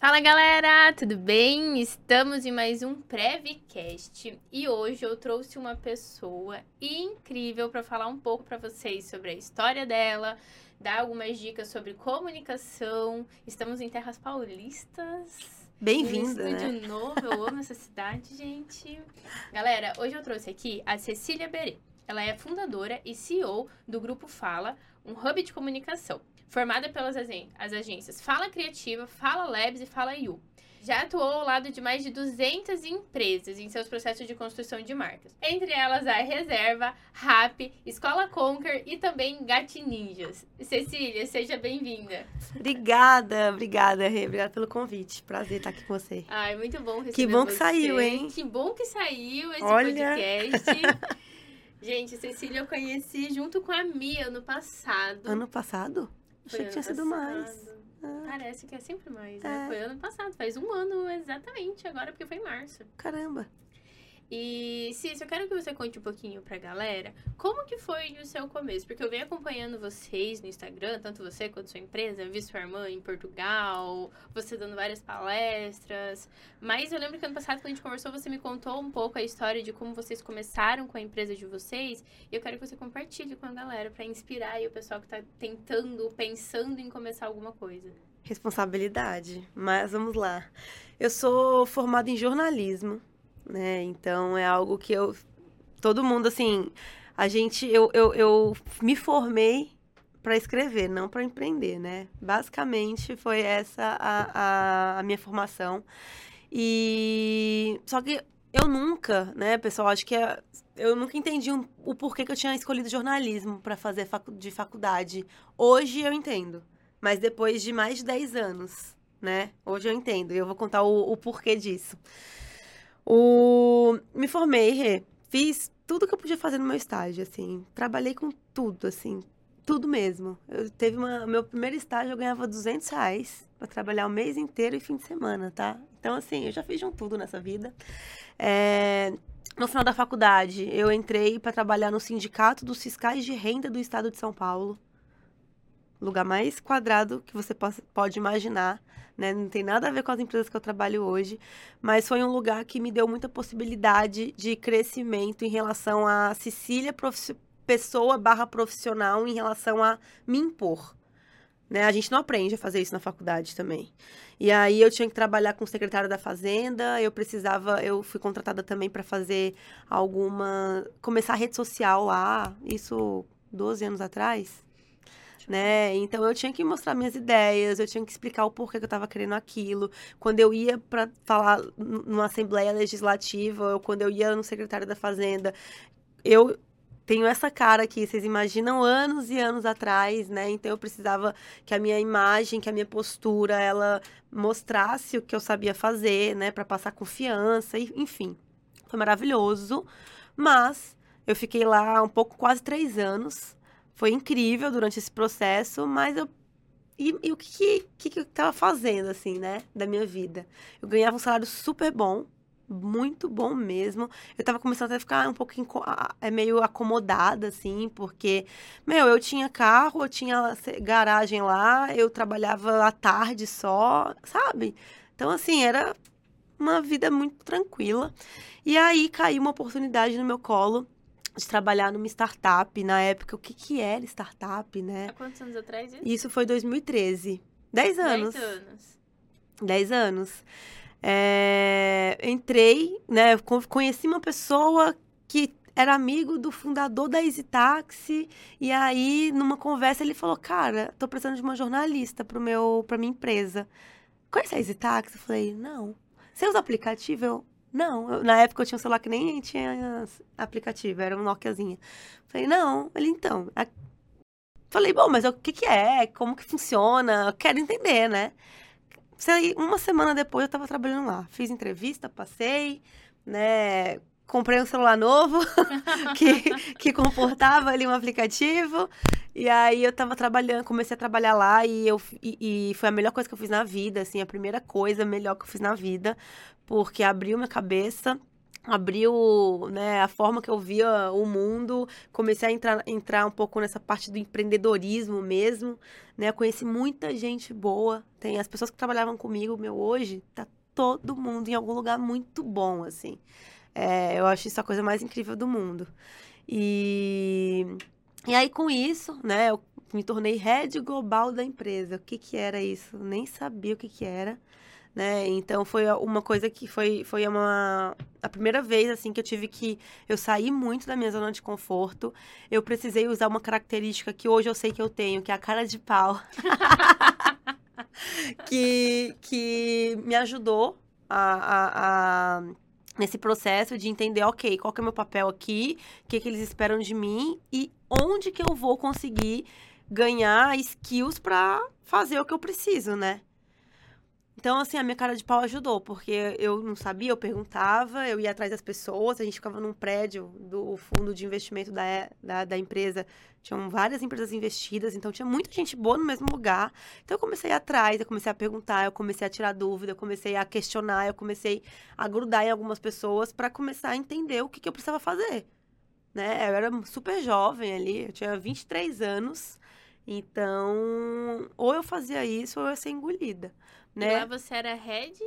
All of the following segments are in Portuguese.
Fala galera, tudo bem? Estamos em mais um Prevcast e hoje eu trouxe uma pessoa incrível para falar um pouco para vocês sobre a história dela, dar algumas dicas sobre comunicação. Estamos em terras paulistas. Bem-vinda, Um né? novo, eu amo essa cidade, gente. Galera, hoje eu trouxe aqui a Cecília Berê. Ela é fundadora e CEO do Grupo Fala, um hub de comunicação, formada pelas as agências Fala Criativa, Fala Labs e Fala IU. Já atuou ao lado de mais de 200 empresas em seus processos de construção de marcas. Entre elas a Reserva, RAP, Escola Conquer e também Gati Ninjas. Cecília, seja bem-vinda. Obrigada, obrigada, Rê. Obrigada pelo convite. Prazer estar aqui com você. Ai, muito bom receber Que bom que você. saiu, hein? Que bom que saiu esse Olha. podcast. Gente, Cecília eu conheci junto com a Mia ano passado. Ano passado? Foi Achei que tinha sido mais. passado. Ah, Parece que é sempre mais, né? É. Foi ano passado, faz um ano exatamente agora, porque foi em março. caramba. E, Cícero, eu quero que você conte um pouquinho pra galera como que foi o seu começo. Porque eu venho acompanhando vocês no Instagram, tanto você quanto sua empresa, vi sua irmã em Portugal, você dando várias palestras. Mas eu lembro que ano passado, quando a gente conversou, você me contou um pouco a história de como vocês começaram com a empresa de vocês. E eu quero que você compartilhe com a galera pra inspirar o pessoal que tá tentando, pensando em começar alguma coisa. Responsabilidade. Mas vamos lá. Eu sou formada em jornalismo, né? Então é algo que eu. Todo mundo, assim. A gente. Eu, eu, eu me formei para escrever, não para empreender, né? Basicamente foi essa a, a, a minha formação. E. Só que eu nunca, né, pessoal? Acho que é- eu nunca entendi um- o porquê que eu tinha escolhido jornalismo para fazer facu de faculdade. Hoje eu entendo. Mas depois de mais de 10 anos, né? Hoje eu entendo. E eu vou contar o, o porquê disso. O... Me formei, Rê. Fiz tudo que eu podia fazer no meu estágio, assim. Trabalhei com tudo, assim. Tudo mesmo. Eu teve uma... Meu primeiro estágio eu ganhava 200 reais pra trabalhar o mês inteiro e fim de semana, tá? Então, assim, eu já fiz de um tudo nessa vida. É, No final da faculdade, eu entrei para trabalhar no Sindicato dos Fiscais de Renda do Estado de São Paulo. Lugar mais quadrado que você pode imaginar, né? Não tem nada a ver com as empresas que eu trabalho hoje, mas foi um lugar que me deu muita possibilidade de crescimento em relação a Cecília, pessoa barra profissional, em relação a me impor. Né? A gente não aprende a fazer isso na faculdade também. E aí eu tinha que trabalhar com o secretário da Fazenda, eu precisava, eu fui contratada também para fazer alguma, começar a rede social lá, isso 12 anos atrás, né? Então eu tinha que mostrar minhas ideias, eu tinha que explicar o porquê que eu estava querendo aquilo. Quando eu ia para falar numa assembleia legislativa, ou quando eu ia no secretário da Fazenda, eu tenho essa cara aqui, vocês imaginam anos e anos atrás, né? Então eu precisava que a minha imagem, que a minha postura, ela mostrasse o que eu sabia fazer, né, Pra passar confiança, e, enfim. Foi maravilhoso, mas eu fiquei lá um pouco, quase três anos. Foi incrível durante esse processo, mas eu. E, e o que, que, que eu tava fazendo, assim, né, da minha vida? Eu ganhava um salário super bom, muito bom mesmo. Eu tava começando até a ficar um pouco é meio acomodada, assim, porque, meu, eu tinha carro, eu tinha garagem lá, eu trabalhava à tarde só, sabe? Então, assim, era uma vida muito tranquila. E aí caiu uma oportunidade no meu colo de trabalhar numa startup. Na época, o que que era startup, né? Há quantos anos atrás isso? Isso foi 2013. Dez anos. 10 anos. 10 anos. É, entrei, né? con- Conheci uma pessoa que era amigo do fundador da Easy Taxi. E aí, numa conversa, ele falou: Cara, tô precisando de uma jornalista pro meu, pra minha empresa. Conhece a Easy Taxi? Eu falei: Não. Você usa aplicativo? Eu, não. Eu- na época eu tinha um celular que nem tinha aplicativo, era um Nokiazinha. Falei: Não. Ele, então. a- Falei: Bom, mas o que que é? Como que funciona? Eu quero entender, né? Sei, uma semana depois eu tava trabalhando lá. Fiz entrevista, passei, né? Comprei um celular novo que, que comportava ali um aplicativo. E aí eu tava trabalhando, comecei a trabalhar lá e, eu, e, e foi a melhor coisa que eu fiz na vida, assim, a primeira coisa melhor que eu fiz na vida, porque abriu minha cabeça. abriu né, a forma que eu via o mundo, comecei a entrar, entrar um pouco nessa parte do empreendedorismo mesmo, né? Conheci muita gente boa, tem as pessoas que trabalhavam comigo, meu, hoje tá todo mundo em algum lugar muito bom, assim. É, eu acho isso a coisa mais incrível do mundo. E, e aí, com isso, né, eu me tornei head global da empresa. O que que era isso? Nem sabia o que que era né? Então foi uma coisa que foi, foi uma a primeira vez assim que eu tive que eu saí muito da minha zona de conforto. Eu precisei usar uma característica que hoje eu sei que eu tenho, que é a cara de pau. que, que me ajudou a, a, a, nesse processo de entender, ok, qual que é o meu papel aqui, o que, que eles esperam de mim e onde que eu vou conseguir ganhar skills para fazer o que eu preciso, né? Então, assim, a minha cara de pau ajudou, porque eu não sabia, eu perguntava, eu ia atrás das pessoas, a gente ficava num prédio do fundo de investimento da, da, da, empresa, tinham várias empresas investidas, então tinha muita gente boa no mesmo lugar. Então, eu comecei a ir atrás, eu comecei a perguntar, eu comecei a tirar dúvida, eu comecei a questionar, eu comecei a grudar em algumas pessoas para começar a entender o que, que eu precisava fazer. Né? Eu era super jovem ali, eu tinha 23 anos, então, ou eu fazia isso ou eu ia ser engolida. Né? E lá você era head?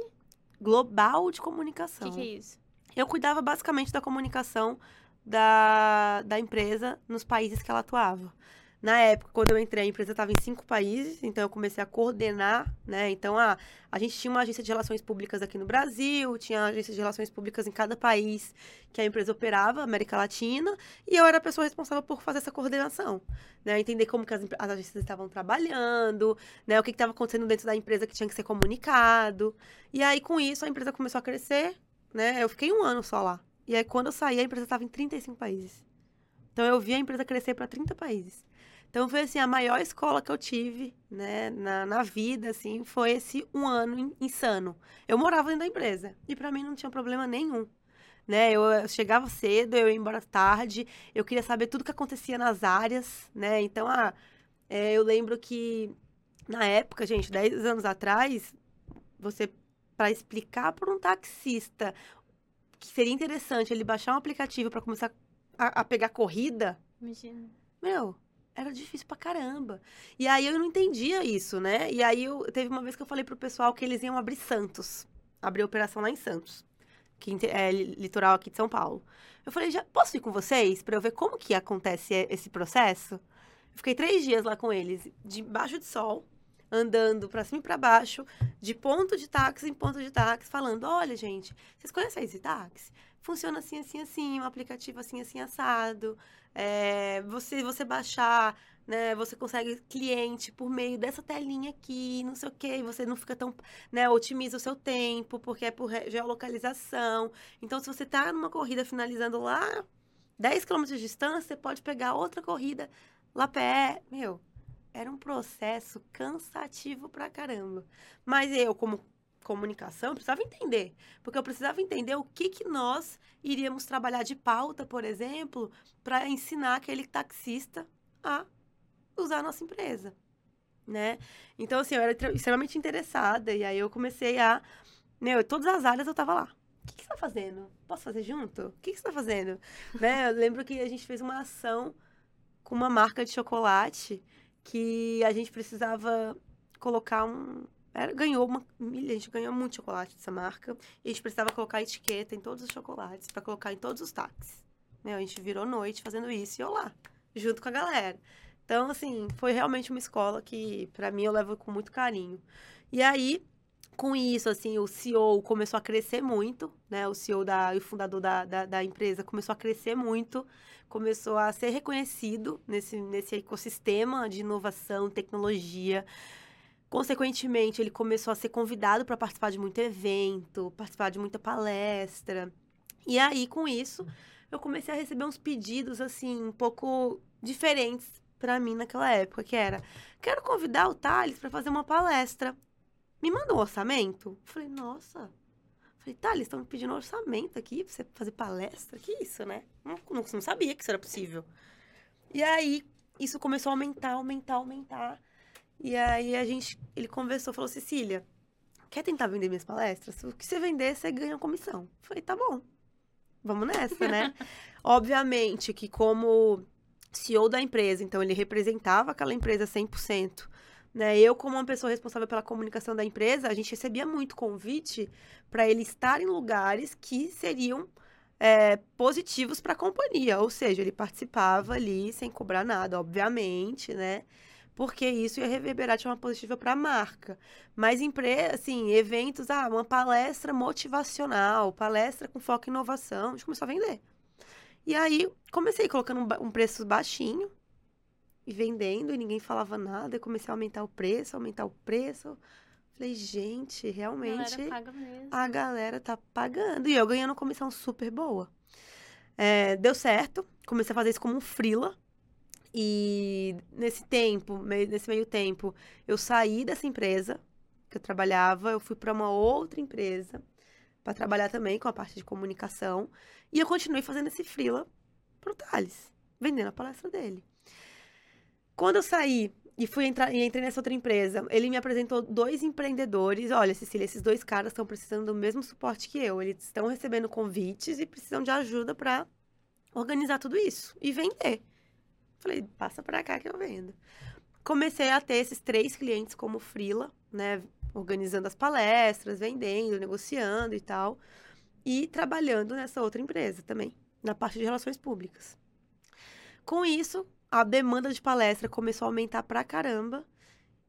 Global de comunicação. O que, que, é isso? Eu cuidava basicamente da comunicação da, da empresa nos países que ela atuava. Na época, quando eu entrei, a empresa estava em cinco países, então eu comecei a coordenar, né? Então, a, a gente tinha uma agência de relações públicas aqui no Brasil, tinha agência de relações públicas em cada país que a empresa operava, América Latina, e eu era a pessoa responsável por fazer essa coordenação, né? Entender como que as, as agências estavam trabalhando, né? O que estava acontecendo dentro da empresa que tinha que ser comunicado. E aí, com isso, a empresa começou a crescer, né? Eu fiquei um ano só lá. E aí, quando eu saí, a empresa estava em 35 países. Então, eu vi a empresa crescer para 30 países. Então foi assim, a maior escola que eu tive, né, na, na vida, assim, foi esse um ano insano. Eu morava dentro da empresa e para mim não tinha problema nenhum. Né, eu, eu chegava cedo, eu ia embora tarde, eu queria saber tudo que acontecia nas áreas, né? Então, ah, é, eu lembro que na época, gente, 10 anos atrás, você para explicar para um taxista que seria interessante ele baixar um aplicativo para começar a, a, pegar corrida. Imagina. Meu, era difícil pra caramba. E aí eu não entendia isso, né? E aí eu teve uma vez que eu falei pro pessoal que eles iam abrir Santos. Abrir operação lá em Santos. Que é litoral aqui de São Paulo. Eu falei, já posso ir com vocês para eu ver como que acontece esse processo? Fiquei três dias lá com eles, debaixo de sol, andando para cima e para baixo, de ponto de táxi em ponto de táxi, falando: olha, gente, vocês conhecem esse táxi? Funciona assim, assim, assim, um aplicativo assim, assim, assado. É, você, você baixar, né? Você consegue cliente por meio dessa telinha aqui, não sei o quê. Você não fica tão, né? Otimiza o seu tempo, porque é por geolocalização. Então, se você tá numa corrida finalizando lá, 10 km de distância, você pode pegar outra corrida lá pé. Meu, era um processo cansativo pra caramba. Mas eu, como comunicação, precisava entender. Porque eu precisava entender o que, que nós iríamos trabalhar de pauta, por exemplo, para ensinar aquele taxista a usar a nossa empresa. Né? Então, assim, eu era extremamente interessada. E aí eu comecei a. Meu, todas as áreas eu tava lá. O que, que você tá fazendo? Posso fazer junto? O que, que você tá fazendo? né? Eu lembro que a gente fez uma ação com uma marca de chocolate que a gente precisava colocar um, era, ganhou uma. Gente ganhou muito chocolate dessa marca. E a gente precisava colocar etiqueta em todos os chocolates para colocar em todos os táxis. Meu, a gente virou noite fazendo isso e eu lá, junto com a galera. Então, assim, foi realmente uma escola que, para mim, eu levo com muito carinho. E aí, com isso, assim, o CEO começou a crescer muito, né? O CEO da, o fundador da, da, da, empresa começou a crescer muito, começou a ser reconhecido nesse, nesse ecossistema de inovação, tecnologia. Consequentemente, ele começou a ser convidado para participar de muito evento, participar de muita palestra. E aí, com isso, eu comecei a receber uns pedidos, assim, um pouco diferentes para mim naquela época, que era: quero convidar o Thales para fazer uma palestra. Me manda um orçamento? Falei, nossa. Falei, Thales, estão me pedindo um orçamento aqui pra você fazer palestra? Que isso, né? Não, não, não sabia que isso era possível. E aí, isso começou a aumentar, aumentar, aumentar. E aí a gente, ele conversou, falou, Cecília, quer tentar vender minhas palestras? O que você vender, você ganha comissão. falei, tá bom. vamos nessa, né? Obviamente que como CEO da empresa, então ele representava aquela empresa 100%. Né? Eu, como uma pessoa responsável pela comunicação da empresa, a gente recebia muito convite para ele estar em lugares que seriam é, positivos para a companhia, ou seja, ele participava ali sem cobrar nada, obviamente, né? Porque isso ia reverberar de forma positiva para a marca. Mas, empresa, assim, eventos, ah, uma palestra motivacional, palestra com foco em inovação, a gente começou a vender. E aí, comecei colocando um, um preço baixinho, e vendendo, e ninguém falava nada. Eu comecei a aumentar o preço, aumentar o preço. Falei, gente, realmente A galera paga mesmo. a galera tá pagando. E eu ganhando comissão super boa. É, deu certo. Comecei a fazer isso como um frila. E nesse tempo, nesse meio tempo, eu saí dessa empresa que eu trabalhava, eu fui para uma outra empresa para trabalhar também com a parte de comunicação. E eu continuei fazendo esse frila pro Thales, vendendo a palestra dele. Quando eu saí e fui entrar e entrei nessa outra empresa, ele me apresentou dois empreendedores. Olha, Cecília, esses dois caras estão precisando do mesmo suporte que eu. Eles estão recebendo convites e precisam de ajuda para organizar tudo isso e vender. Falei, passa para cá que eu vendo. Comecei a ter esses três clientes como frila, né, organizando as palestras, vendendo, negociando e tal, e trabalhando nessa outra empresa também, na parte de relações públicas. Com isso, a demanda de palestra começou a aumentar pra caramba.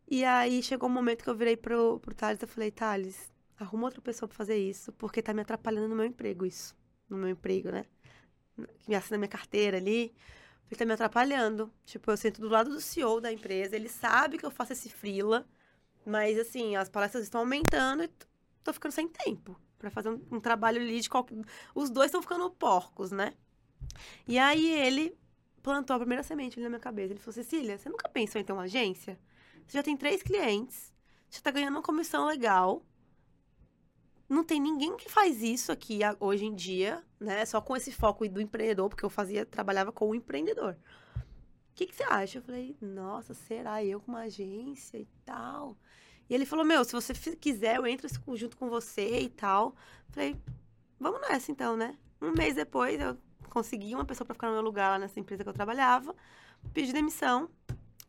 E aí chegou um momento que eu virei pro, pro Thales e falei, Thales, arruma outra pessoa pra fazer isso, porque tá me atrapalhando no meu emprego isso. No meu emprego, né? Que me assina minha carteira ali. Ele tá me atrapalhando. Tipo, eu sento do lado do CEO da empresa, ele sabe que eu faço esse frila, mas assim, as palestras estão aumentando e tô ficando sem tempo pra fazer um, um trabalho ali de qualquer... Os dois estão ficando porcos, né? E aí ele plantou a primeira semente ali na minha cabeça. Ele falou, Cecília, você nunca pensou em ter uma agência? Você já tem três clientes, você tá ganhando uma comissão legal. Não tem ninguém que faz isso aqui hoje em dia, né? Só com esse foco do empreendedor, porque eu fazia, trabalhava com o empreendedor. O que, que você acha? Eu falei, nossa, será eu com uma agência e tal? E ele falou, meu, se você quiser, eu entro junto com você e tal. Falei, vamos nessa então, né? Um mês depois, eu consegui uma pessoa para ficar no meu lugar lá nessa empresa que eu trabalhava, pedi demissão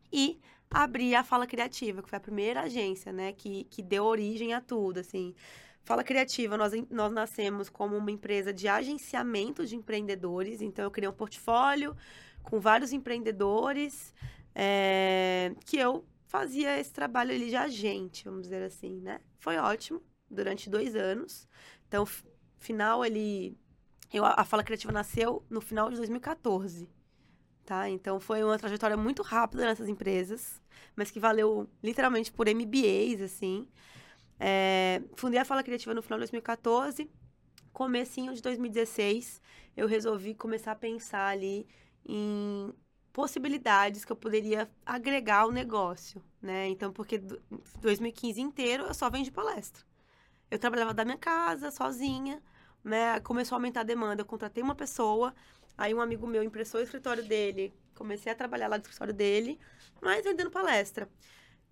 e abri a Fala Criativa, que foi a primeira agência, né, que, que deu origem a tudo, assim. Fala Criativa, nós, nós nascemos como uma empresa de agenciamento de empreendedores, então eu criei um portfólio com vários empreendedores, é, que eu fazia esse trabalho ali de agente, vamos dizer assim, né? Foi ótimo, durante dois anos. Então, final ali, eu, a Fala Criativa nasceu no final de 2014, tá? Então, foi uma trajetória muito rápida nessas empresas, mas que valeu literalmente por MBAs, assim. É, fundei a Fala Criativa no final de 2014. Comecinho de 2016, eu resolvi começar a pensar ali em possibilidades que eu poderia agregar ao negócio, né? Então, porque do- 2015 inteiro eu só vendi palestra. Eu trabalhava da minha casa, sozinha, né? Começou a aumentar a demanda, eu contratei uma pessoa, aí um amigo meu emprestou o escritório dele, comecei a trabalhar lá no escritório dele, mas vendendo palestra.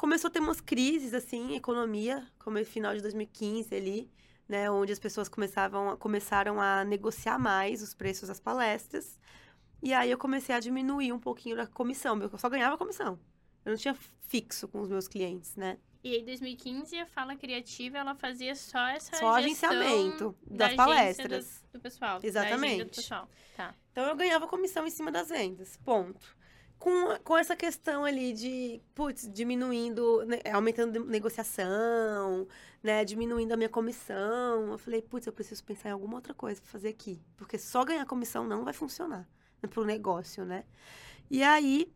Começou a ter umas crises, assim, economia, como no final de 2015 ali, né? Onde as pessoas começavam, começaram a negociar mais os preços das palestras. E aí eu comecei a diminuir um pouquinho da comissão, eu só ganhava comissão. Eu não tinha fixo com os meus clientes, né? E aí, em 2015, a Fala Criativa, ela fazia só essa Só agenciamento da das agência palestras. Do, do pessoal. Da agenda do Exatamente. pessoal. Tá. Então eu ganhava comissão em cima das vendas, ponto. Com, com essa questão ali de, putz, diminuindo, né, aumentando negociação, né, diminuindo a minha comissão, eu falei, putz, eu preciso pensar em alguma outra coisa pra fazer aqui, porque só ganhar comissão não vai funcionar né, pro negócio, né? E aí,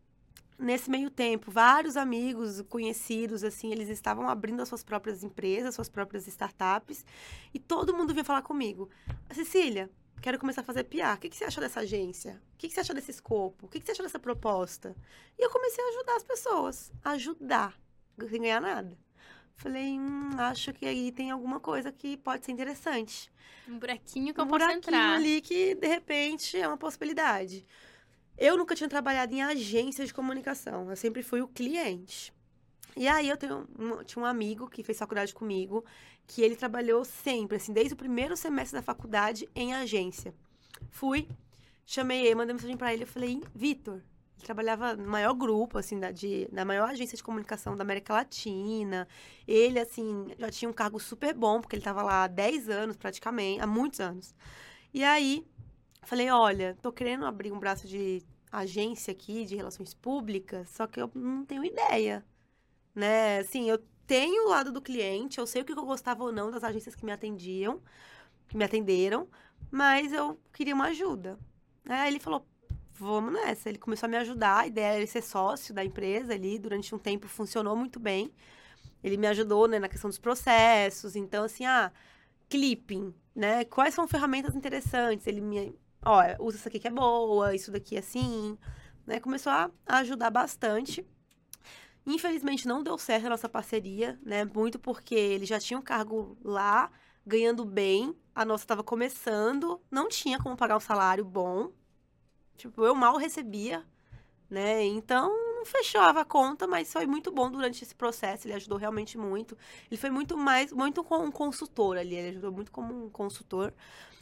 nesse meio tempo, vários amigos, conhecidos, assim, eles estavam abrindo as suas próprias empresas, suas próprias startups, e todo mundo vinha falar comigo, Cecília, quero começar a fazer PR. O que, que você acha dessa agência? O que, que você acha desse escopo? O que, que você acha dessa proposta? E eu comecei a ajudar as pessoas. Ajudar. Sem ganhar nada. Falei, hum, acho que aí tem alguma coisa que pode ser interessante. Um buraquinho que eu um posso buraquinho entrar. ali que, de repente, é uma possibilidade. Eu nunca tinha trabalhado em agência de comunicação. Eu sempre fui o cliente. E aí eu tenho um- tinha um amigo que fez faculdade comigo, que ele trabalhou sempre, assim, desde o primeiro semestre da faculdade em agência. Fui, chamei ele, mandei mensagem pra ele, eu falei, Vitor, ele trabalhava no maior grupo, assim, da, de, na maior agência de comunicação da América Latina. Ele, assim, já tinha um cargo super bom, porque ele estava lá há 10 anos, praticamente, há muitos anos. E aí, falei, olha, tô querendo abrir um braço de agência aqui, de relações públicas, só que eu não tenho ideia, né? Assim, eu tenho o lado do cliente, eu sei o que eu gostava ou não das agências que me atendiam, que me atenderam, mas eu queria uma ajuda. Aí ele falou, vamos nessa. Ele começou a me ajudar, a ideia era ser sócio da empresa ali, durante um tempo funcionou muito bem. Ele me ajudou, né, na questão dos processos, então assim, ah, clipping, né? Quais são ferramentas interessantes? Ele me, ó, usa isso aqui que é boa, isso daqui assim, né? Começou a ajudar bastante. Infelizmente não deu certo a nossa parceria, né? Muito porque ele já tinha um cargo lá, ganhando bem, a nossa estava começando, não tinha como pagar um salário bom, Tipo, eu mal recebia, né? Então, não fechava a conta, mas foi muito bom durante esse processo. Ele ajudou realmente muito. Ele foi muito mais, muito como um consultor ali. Ele ajudou muito como um consultor.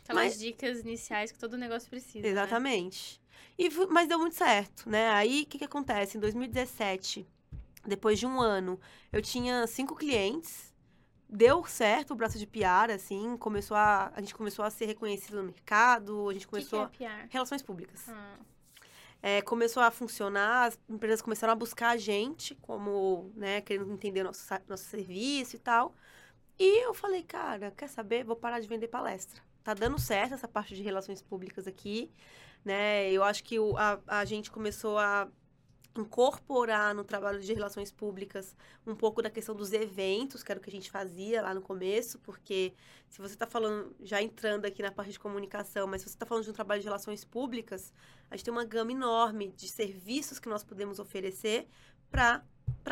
Aquelas mas... dicas iniciais que todo negócio precisa. Né? Exatamente. Né? E, mas deu muito certo, né? Aí, o que, que acontece? Em 2017, depois de um ano, eu tinha cinco clientes. Deu certo o braço de PR, assim, começou a, a gente começou a ser reconhecido no mercado, a gente começou... Que que é PR? Relações públicas. Ah. É, começou a funcionar, as empresas começaram a buscar a gente, como, né, querendo entender nosso, nosso serviço e tal. E eu falei, cara, quer saber? Vou parar de vender palestra. Tá dando certo essa parte de relações públicas aqui, né? Eu acho que o, a, a gente começou a incorporar no trabalho de relações públicas um pouco da questão dos eventos, que era o que a gente fazia lá no começo, porque se você está falando, já entrando aqui na parte de comunicação, mas se você está falando de um trabalho de relações públicas, a gente tem uma gama enorme de serviços que nós podemos oferecer para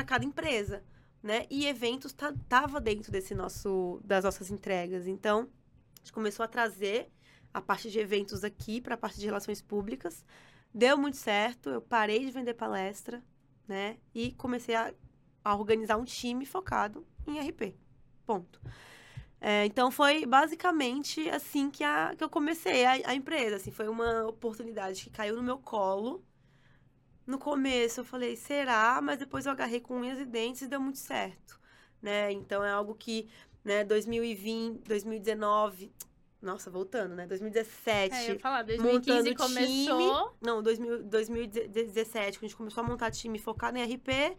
cada empresa, né? E eventos tava dentro desse nosso das nossas entregas. Então, a gente começou a trazer a parte de eventos aqui para a parte de relações públicas Deu muito certo, eu parei de vender palestra, né? E comecei a, a organizar um time focado em RP. Ponto. É, então foi basicamente assim que, a, que eu comecei a, a, empresa. Assim, foi uma oportunidade que caiu no meu colo. No começo eu falei, será? Mas depois eu agarrei com unhas e dentes e deu muito certo. Né? Então é algo que, né, 2020, 2019, nossa, voltando, né? 2017. É, eu ia falar, 2015 começou. Time, não, 2000, 2017, quando a gente começou a montar time focado em RP.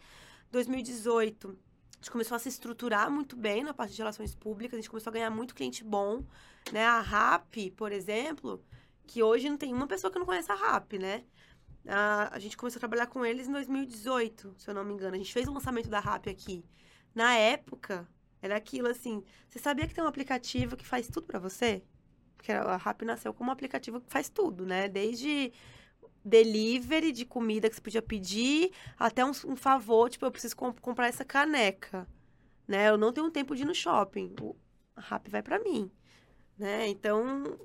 2018, a gente começou a se estruturar muito bem na parte de relações públicas, a gente começou a ganhar muito cliente bom, né? A RAP, por exemplo, que hoje não tem uma pessoa que não conhece a RAP, né? A, a gente começou a trabalhar com eles em 2018, se eu não me engano. A gente fez o lançamento da RAP aqui. Na época, era aquilo assim, você sabia que tem um aplicativo que faz tudo para você? Porque a Rap nasceu como um aplicativo que faz tudo, né? Desde delivery de comida que você podia pedir, até um, um favor, tipo, eu preciso comp comprar essa caneca, né? Eu não tenho tempo de ir no shopping. O Rap vai para mim, né? Então,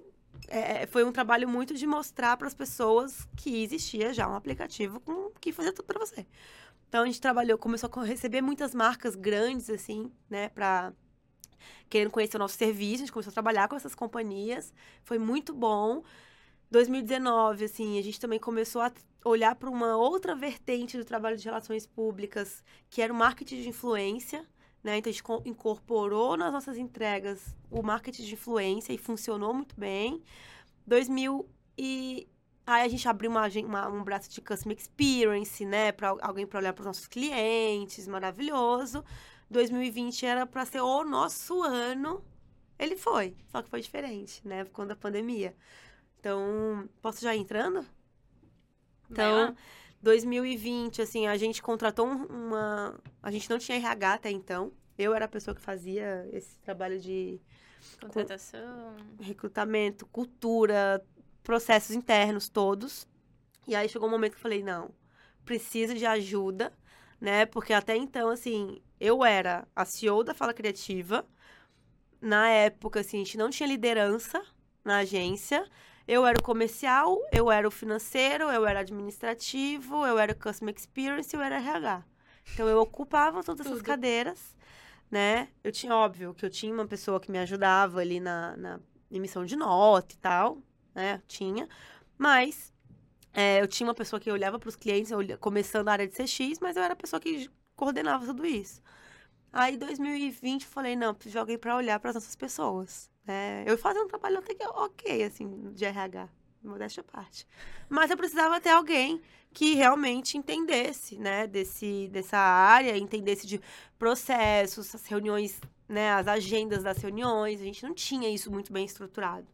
é, foi um trabalho muito de mostrar para as pessoas que existia já um aplicativo com, que fazia tudo para você. Então, a gente trabalhou, começou a receber muitas marcas grandes, assim, né, para querendo conhecer o nosso serviço, a gente começou a trabalhar com essas companhias, foi muito bom. 2019, assim, a gente também começou a olhar para uma outra vertente do trabalho de relações públicas, que era o marketing de influência, né? Então a gente incorporou nas nossas entregas o marketing de influência e funcionou muito bem. 2000 e aí a gente abriu uma, uma um braço de customer experience, né, para alguém para olhar para os nossos clientes, maravilhoso. 2020 era para ser o nosso ano. Ele foi, só que foi diferente, né? Por conta da pandemia. Então, posso já ir entrando? Então, 2020, assim, a gente contratou uma. A gente não tinha RH até então. Eu era a pessoa que fazia esse trabalho de. Contratação. Recrutamento, cultura, processos internos todos. E aí chegou um momento que eu falei: não, preciso de ajuda, né? Porque até então, assim, eu era a CEO da Fala Criativa. Na época, assim, a gente não tinha liderança na agência. Eu era o comercial, eu era o financeiro, eu era administrativo, eu era o customer experience, eu era RH. Então eu ocupava todas Tudo. essas cadeiras, né? Eu tinha, óbvio, que eu tinha uma pessoa que me ajudava ali na, na emissão de nota e tal. né? Tinha. Mas é, eu tinha uma pessoa que olhava para os clientes, eu, começando a área de CX, mas eu era a pessoa que coordenava tudo isso. Aí, 2020, eu falei, não, preciso de alguém para olhar para as nossas pessoas. É, eu fazia um trabalho até que ok, assim, de RH, modéstia à parte. Mas eu precisava ter alguém que realmente entendesse, né, desse, dessa área, entendesse de processos, as reuniões, né, as agendas das reuniões, a gente não tinha isso muito bem estruturado.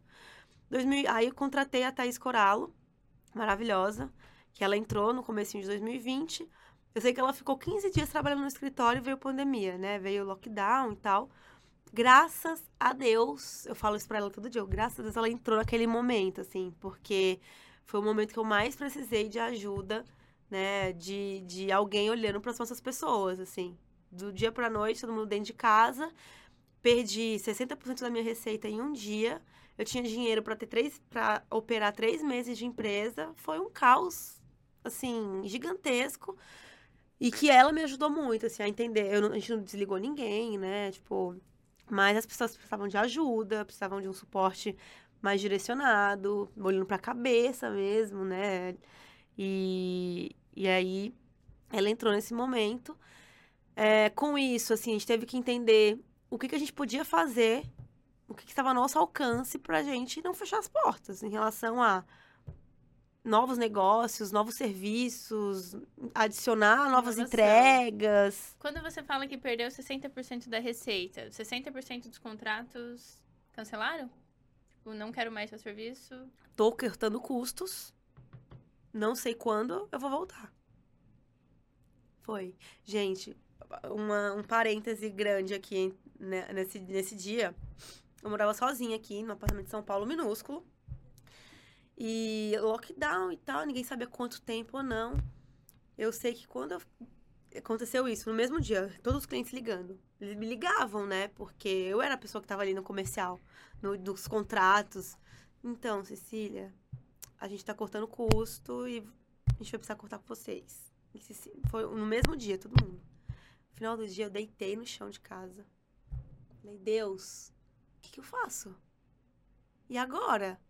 2000, aí eu contratei a Thaís Coralo, maravilhosa, que ela entrou no começo de 2020. Eu sei que ela ficou 15 dias trabalhando no escritório e veio pandemia, né? Veio lockdown e tal. Graças a Deus, eu falo isso pra ela todo dia, graças a Deus ela entrou naquele momento, assim, porque foi o momento que eu mais precisei de ajuda, né? De, de alguém olhando para as nossas pessoas, assim. Do dia pra noite, todo mundo dentro de casa. Perdi 60% da minha receita em um dia eu tinha dinheiro para ter três, para operar três meses de empresa. Foi um caos, assim, gigantesco. E que ela me ajudou muito, assim, a entender. Eu a gente não desligou ninguém, né? Tipo, mas as pessoas precisavam de ajuda, precisavam de um suporte mais direcionado, olhando para a cabeça mesmo, né? E, e aí ela entrou nesse momento. É, com isso, assim, a gente teve que entender o que, que a gente podia fazer o que estava ao nosso alcance para a gente não fechar as portas em relação a novos negócios, novos serviços, adicionar novas Inovação. entregas. Quando você fala que perdeu 60% da receita, 60% dos contratos cancelaram? Tipo, não quero mais seu serviço? Tô cortando custos. Não sei quando eu vou voltar. Foi. Gente, uma, um parêntese grande aqui né, nesse, nesse dia. Eu morava sozinha aqui, no apartamento de São Paulo minúsculo. E lockdown e tal, ninguém sabia quanto tempo ou não. Eu sei que quando aconteceu isso, no mesmo dia, todos os clientes ligando. Eles me ligavam, né? Porque eu era a pessoa que estava ali no comercial, no, dos contratos. Então, Cecília, a gente está cortando custo e a gente vai precisar cortar com vocês. Foi no mesmo dia, todo mundo. No final do dia, eu deitei no chão de casa. Falei, Deus, que, que eu faço? E agora?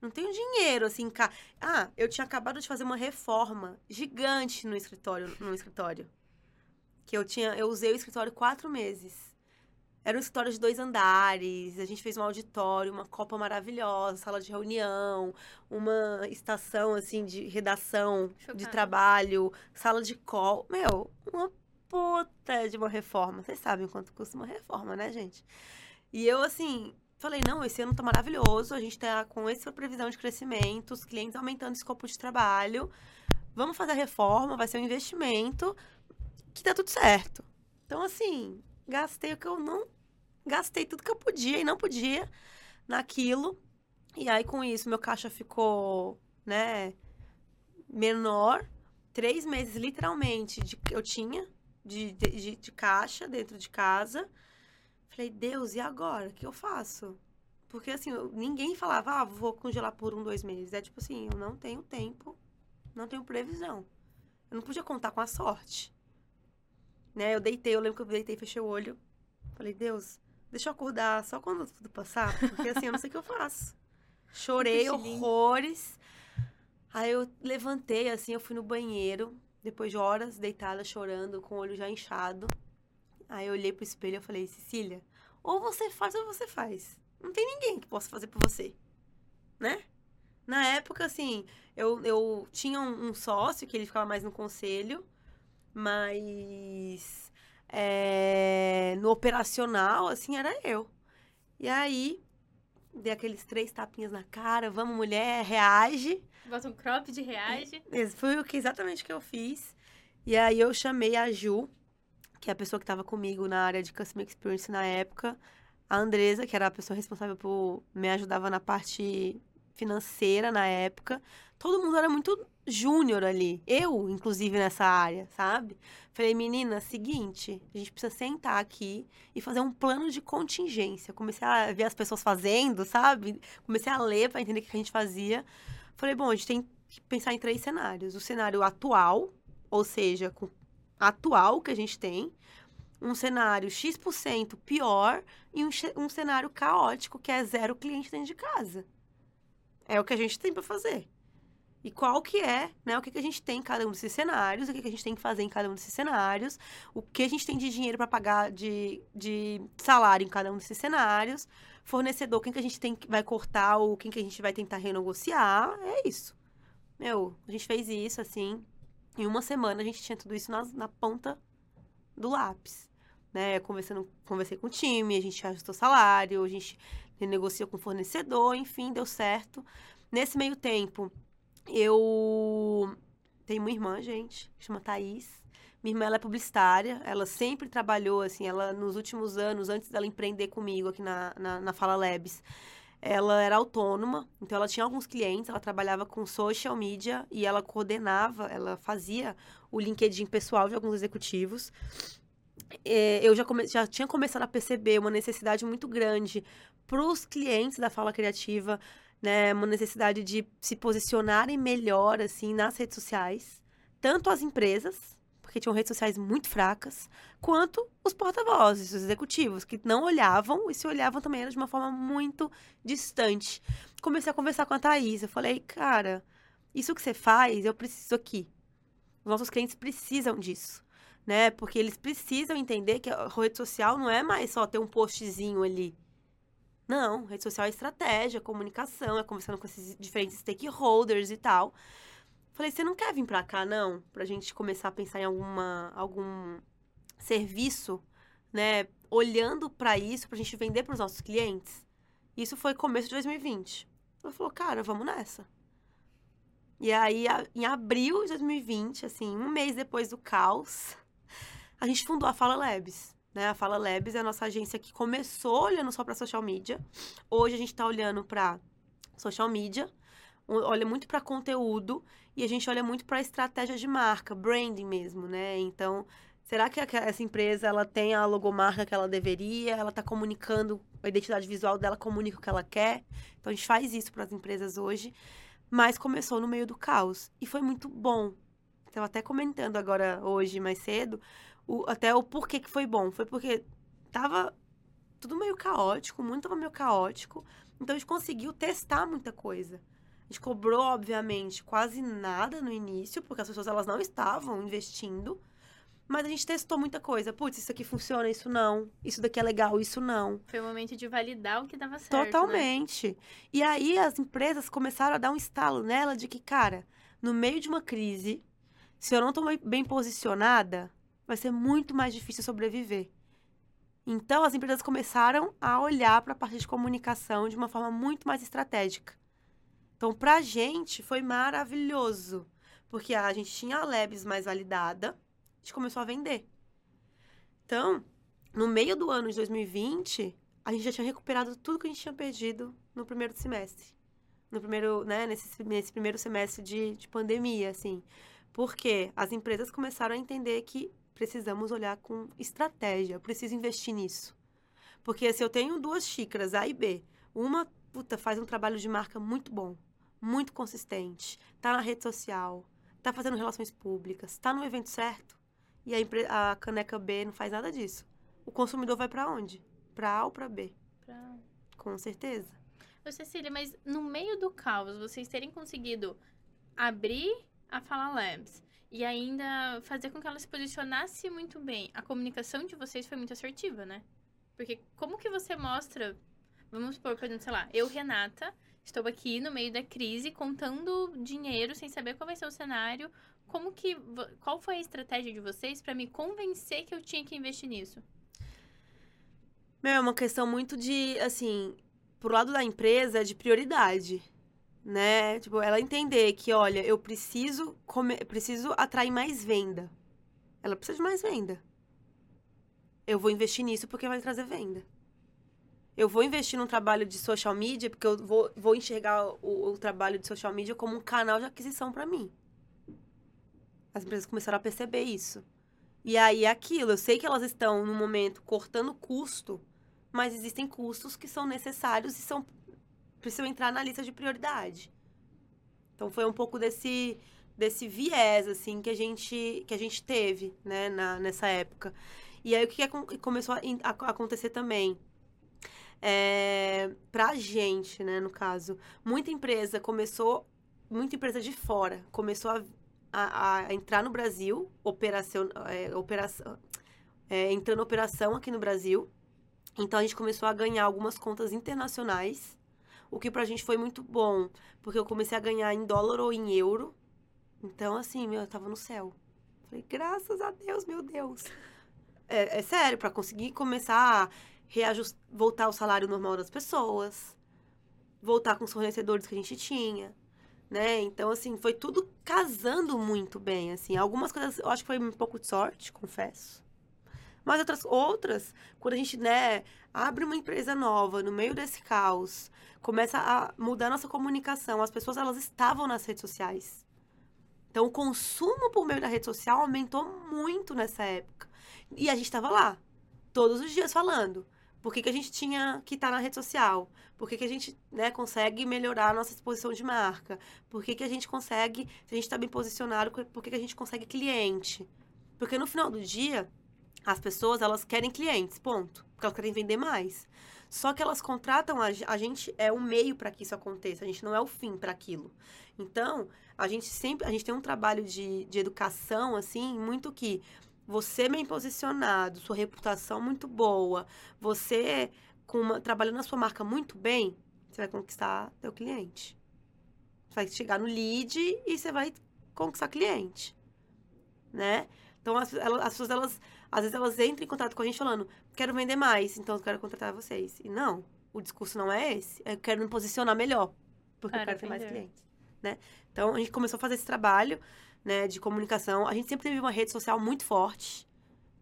Não tenho dinheiro, assim, ca... Ah, eu tinha acabado de fazer uma reforma gigante no escritório, no escritório. Que eu tinha, eu usei o escritório quatro meses. Era um escritório de dois andares, a gente fez um auditório, uma copa maravilhosa, sala de reunião, uma estação, assim, de redação, Chocada. de trabalho, sala de call. Meu, uma puta de uma reforma. Vocês sabem quanto custa uma reforma, né, gente? E eu, assim, falei, não, esse ano tá maravilhoso, a gente tá com essa previsão de crescimento, os clientes aumentando o escopo de trabalho. Vamos fazer a reforma, vai ser um investimento que dá tudo certo. Então, assim, gastei o que eu não. Gastei tudo que eu podia e não podia naquilo. E aí, com isso, meu caixa ficou, né, menor. Três meses, literalmente, de, eu tinha de, de, de caixa dentro de casa. Falei, Deus, e agora? O que eu faço? Porque, assim, eu, ninguém falava, ah, vou congelar por um, dois meses. É tipo assim, eu não tenho tempo, não tenho previsão. Eu não podia contar com a sorte. Né? Eu deitei, eu lembro que eu deitei, fechei o olho. Falei, Deus, deixa eu acordar só quando tudo passar, porque assim, eu não sei o que eu faço. Chorei horrores. Aí eu levantei, assim, eu fui no banheiro, depois de horas deitada, chorando, com o olho já inchado. Aí eu olhei pro espelho e falei, Cecília, ou você faz ou você faz. Não tem ninguém que possa fazer por você, né? Na época, assim, eu, eu tinha um, um sócio que ele ficava mais no conselho, mas é, no operacional, assim, era eu. E aí, dei aqueles três tapinhas na cara, vamos mulher, reage. Bota um crop de reage. Foi o que, exatamente o que eu fiz. E aí eu chamei a Ju, que é a pessoa que estava comigo na área de Customer Experience na época, a Andresa, que era a pessoa responsável por me ajudava na parte financeira na época. Todo mundo era muito júnior ali. Eu, inclusive, nessa área, sabe? Falei, menina, seguinte, a gente precisa sentar aqui e fazer um plano de contingência. Comecei a ver as pessoas fazendo, sabe? Comecei a ler para entender o que a gente fazia. Falei, bom, a gente tem que pensar em três cenários. O cenário atual, ou seja, com atual que a gente tem, um cenário X% pior e um, um cenário caótico, que é zero cliente dentro de casa. É o que a gente tem para fazer. E qual que é, né? O que, que a gente tem em cada um desses cenários, o que, que a gente tem que fazer em cada um desses cenários, o que a gente tem de dinheiro para pagar de, de salário em cada um desses cenários, fornecedor, quem que a gente tem que vai cortar ou quem que a gente vai tentar renegociar. É isso. Meu, a gente fez isso, assim. Em uma semana a gente tinha tudo isso na, na ponta do lápis. Né? Conversando, conversei com o time, a gente ajustou salário, a gente negociou com o fornecedor, enfim, deu certo. Nesse meio tempo, eu tenho uma irmã, gente, chama Thaís. Minha irmã ela é publicitária, ela sempre trabalhou, assim, ela nos últimos anos, antes dela empreender comigo aqui na, na, na Fala Labs, ela era autônoma, então ela tinha alguns clientes, ela trabalhava com social media e ela coordenava, ela fazia o LinkedIn pessoal de alguns executivos. É, eu já, come, já tinha começado a perceber uma necessidade muito grande para os clientes da Fala Criativa né, uma necessidade de se posicionarem melhor assim nas redes sociais, tanto as empresas, porque tinham redes sociais muito fracas, quanto os porta-vozes, os executivos, que não olhavam e se olhavam também era de uma forma muito distante. Comecei a conversar com a Thaís, eu falei, cara, isso que você faz, eu preciso aqui. Os nossos clientes precisam disso, né? Porque eles precisam entender que a rede social não é mais só ter um postzinho ali. Não, rede social é estratégia, comunicação, é conversando com esses diferentes stakeholders e tal. Falei, você não quer vir pra cá, não? Pra gente começar a pensar em alguma, algum serviço, né? Olhando para isso, pra gente vender pros nossos clientes. Isso foi começo de 2020. Ela falou, cara, vamos nessa. E aí, em abril de 2020, assim, um mês depois do caos, a gente fundou a Fala Labs. Né? A Fala Labs é a nossa agência que começou olhando só para social media. Hoje a gente está olhando para social media, olha muito para conteúdo e a gente olha muito para estratégia de marca, branding mesmo, né? Então, será que essa empresa ela tem a logomarca que ela deveria? Ela está comunicando a identidade visual dela, comunica o que ela quer? Então a gente faz isso para as empresas hoje, mas começou no meio do caos e foi muito bom. Estava até comentando agora hoje mais cedo o, até o porquê que foi bom. Foi porque tava tudo meio caótico, muito tava meio caótico. Então a gente conseguiu testar muita coisa. A gente cobrou, obviamente, quase nada no início, porque as pessoas elas não estavam investindo. Mas a gente testou muita coisa. Putz, isso aqui funciona, isso não. Isso daqui é legal, isso não. Foi o momento de validar o que dava certo. Né? Totalmente. Né? E aí as empresas começaram a dar um estalo nela de que, cara, no meio de uma crise, se eu não estou bem posicionada, vai ser muito mais difícil sobreviver. Então, as empresas começaram a olhar para a parte de comunicação de uma forma muito mais estratégica. Então, para a gente, foi maravilhoso, porque a gente tinha a Labs mais validada, a gente começou a vender. Então, no meio do ano de 2020, a gente já tinha recuperado tudo que a gente tinha perdido no primeiro semestre. No primeiro, né, nesse, nesse primeiro semestre de, de pandemia, assim. Porque as empresas começaram a entender que precisamos olhar com estratégia. Preciso investir nisso. Porque se eu tenho duas xícaras, A e B, uma, puta, faz um trabalho de marca muito bom, muito consistente, tá na rede social, tá fazendo relações públicas, tá no evento certo, e a, a caneca B não faz nada disso. O consumidor vai para onde? Para A ou para B? Pra... Com certeza. Ô, Cecília, mas no meio do caos, vocês terem conseguido abrir a Fala Labs, e ainda fazer com que ela se posicionasse muito bem. A comunicação de vocês foi muito assertiva, né? Porque como que você mostra, vamos supor, por exemplo, sei lá, eu, Renata, estou aqui no meio da crise contando dinheiro sem saber qual vai ser o cenário. Como que qual foi a estratégia de vocês para me convencer que eu tinha que investir nisso? Meu, é uma questão muito de, assim, pro lado da empresa, de prioridade né? Tipo, ela entender que, olha, eu preciso preciso atrair mais venda. Ela precisa de mais venda. Eu vou investir nisso porque vai trazer venda. Eu vou investir num trabalho de social media porque eu vou, vou enxergar o, o trabalho de social media como um canal de aquisição para mim. As empresas começaram a perceber isso. E aí é aquilo, eu sei que elas estão no momento cortando custo, mas existem custos que são necessários e são precisam entrar na lista de prioridade. Então foi um pouco desse desse viés assim que a gente que a gente teve, né, na, nessa época. E aí o que, que começou a, a, acontecer também? É, pra gente, né, no caso, muita empresa começou, muita empresa de fora começou a, a, a entrar no Brasil, operação, é, operação, é, entrando operação aqui no Brasil. Então a gente começou a ganhar algumas contas internacionais, o que pra gente foi muito bom, porque eu comecei a ganhar em dólar ou em euro. Então, assim, meu, eu tava no céu. Falei, graças a Deus, meu Deus. É, é sério, para conseguir começar a reajustar, voltar ao salário normal das pessoas, voltar com os fornecedores que a gente tinha, né? Então, assim, foi tudo casando muito bem, assim. Algumas coisas eu acho que foi um pouco de sorte, confesso. Mas outras, outras, quando a gente, né, abre uma empresa nova no meio desse caos, começa a mudar nossa comunicação, as pessoas, elas estavam nas redes sociais. Então, o consumo por meio da rede social aumentou muito nessa época. E a gente estava lá, todos os dias falando. Por que, que a gente tinha que estar tá na rede social? Por que, que a gente né, consegue melhorar a nossa exposição de marca? Por que, que a gente consegue, se a gente está bem posicionado, por que, que a gente consegue cliente? Porque no final do dia, as pessoas, elas querem clientes, ponto. Porque elas querem vender mais. Só que elas contratam a, a gente, é o meio para que isso aconteça. A gente não é o fim para aquilo. Então, a gente sempre, a gente tem um trabalho de, de educação, assim, muito que você bem posicionado, sua reputação muito boa, você com uma, trabalhando a sua marca muito bem, você vai conquistar teu cliente. Você vai chegar no lead e você vai conquistar cliente, né? Então, as, elas, as pessoas, elas, às vezes, elas entram em contato com a gente falando, quero vender mais, então eu quero contratar vocês. E não, o discurso não é esse. Eu quero me posicionar melhor, porque eu quero ter mais clientes, né? Então, a gente começou a fazer esse trabalho, né, de comunicação. A gente sempre teve uma rede social muito forte,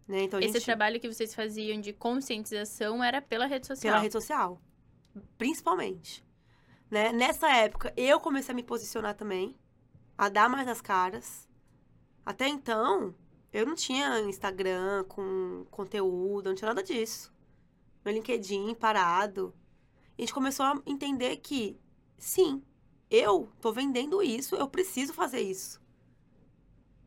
né? Então, Esse gente... trabalho que vocês faziam de conscientização era pela rede social? Pela rede social, principalmente. Né? Nessa época, eu comecei a me posicionar também, a dar mais as caras. Até então, eu não tinha Instagram com conteúdo, não tinha nada disso. Meu LinkedIn parado. E a gente começou a entender que, sim, eu tô vendendo isso, eu preciso fazer isso.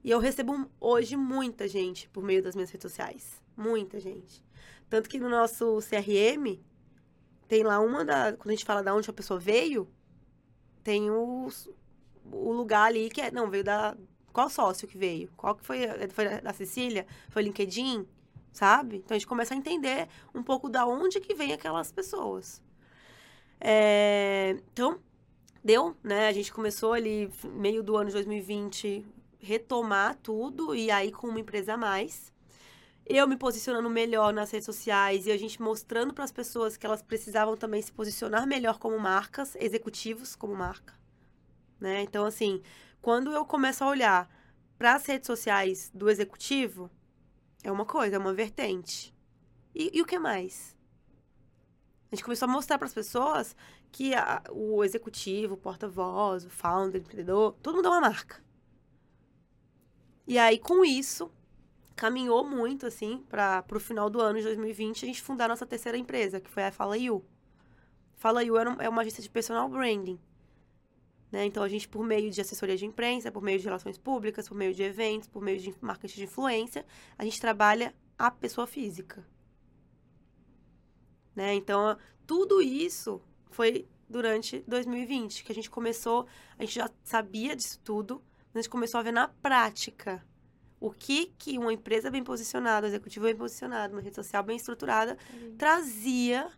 E eu recebo hoje muita gente por meio das minhas redes sociais. Muita gente. Tanto que no nosso CRM, tem lá uma da. Quando a gente fala da onde a pessoa veio, tem o, o lugar ali que é. Não, veio da, qual sócio que veio? Qual que foi? Foi da Cecília? Foi LinkedIn? Sabe? Então a gente começa a entender um pouco da onde que vem aquelas pessoas. É, então, deu, né? A gente começou ali, meio do ano de 2020, retomar tudo e aí com uma empresa a mais. Eu me posicionando melhor nas redes sociais e a gente mostrando para as pessoas que elas precisavam também se posicionar melhor como marcas, executivos como marca. Né? Então, assim, quando eu começo a olhar para as redes sociais do executivo, é uma coisa, é uma vertente. E, e o que mais? A gente começou a mostrar para as pessoas que a, o executivo, o porta-voz, o founder, o empreendedor, todo mundo é uma marca. E aí, com isso, caminhou muito, assim, para o final do ano de 2020, a gente fundar a nossa terceira empresa, que foi a Fala You. Fala You é uma agência de personal branding. Né? Então, a gente, por meio de assessoria de imprensa, por meio de relações públicas, por meio de eventos, por meio de marketing de influência, a gente trabalha a pessoa física. Né? Então, tudo isso foi durante 2020, que a gente começou, a gente já sabia disso tudo, a gente começou a ver na prática o que que uma empresa bem posicionada, um executivo bem posicionado, uma rede social bem estruturada, uhum. trazia,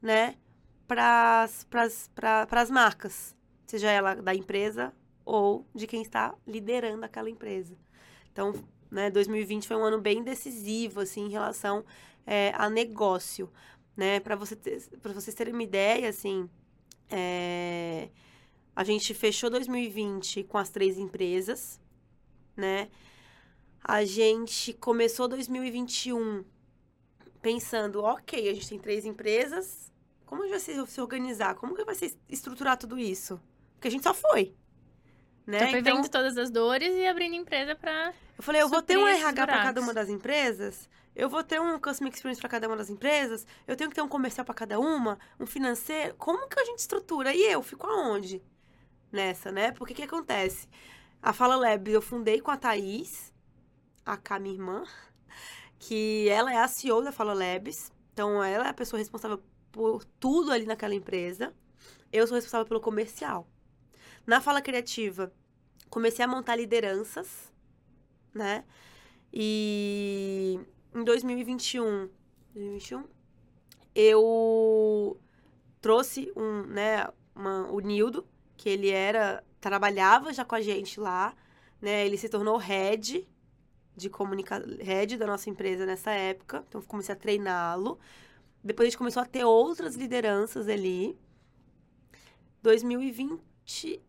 né, para as marcas seja ela da empresa ou de quem está liderando aquela empresa. Então, né, 2020 foi um ano bem decisivo, assim, em relação é, a negócio, né? Para você ter, vocês terem uma ideia, assim, é, a gente fechou 2020 com as três empresas, né? A gente começou 2021 pensando, ok, a gente tem três empresas, como vai se, se organizar? Como que vai se estruturar tudo isso? Porque a gente só foi. Né? Então, foi vendo todas as dores e abrindo empresa pra. Eu falei, eu vou ter um RH para cada uma das empresas, eu vou ter um Customer Experience para cada uma das empresas, eu tenho que ter um comercial para cada uma, um financeiro. Como que a gente estrutura? E eu fico aonde? Nessa, né? Porque o que acontece? A Fala Labs eu fundei com a Thaís, a K, minha irmã, que ela é a CEO da Fala Labs. Então, ela é a pessoa responsável por tudo ali naquela empresa. Eu sou responsável pelo comercial. Na fala criativa, comecei a montar lideranças, né? E em 2021, 2021 eu trouxe um, né, uma, o Nildo, que ele era trabalhava já com a gente lá, né? Ele se tornou head de comunicação, head da nossa empresa nessa época. Então comecei a treiná-lo. Depois a gente começou a ter outras lideranças ali. 2020,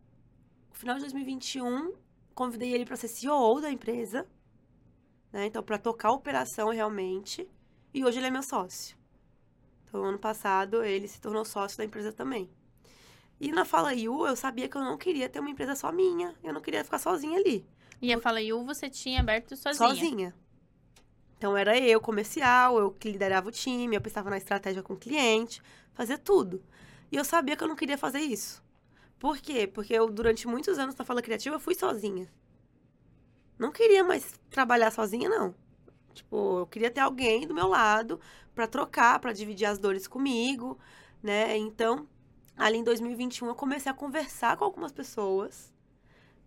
final de 2021, convidei ele para ser CEO da empresa, né? Então para tocar a operação realmente. E hoje ele é meu sócio. Então ano passado ele se tornou sócio da empresa também. E na Fala You, eu sabia que eu não queria ter uma empresa só minha. Eu não queria ficar sozinha ali. E a Fala You você tinha aberto sozinha? Sozinha. Então era eu, comercial, eu que liderava o time, eu pensava na estratégia com o cliente, fazia tudo. E eu sabia que eu não queria fazer isso. Por quê? Porque eu, durante muitos anos na Fala Criativa, eu fui sozinha. Não queria mais trabalhar sozinha, não. Tipo, eu queria ter alguém do meu lado para trocar, para dividir as dores comigo, né? Então, ali em 2021 eu comecei a conversar com algumas pessoas,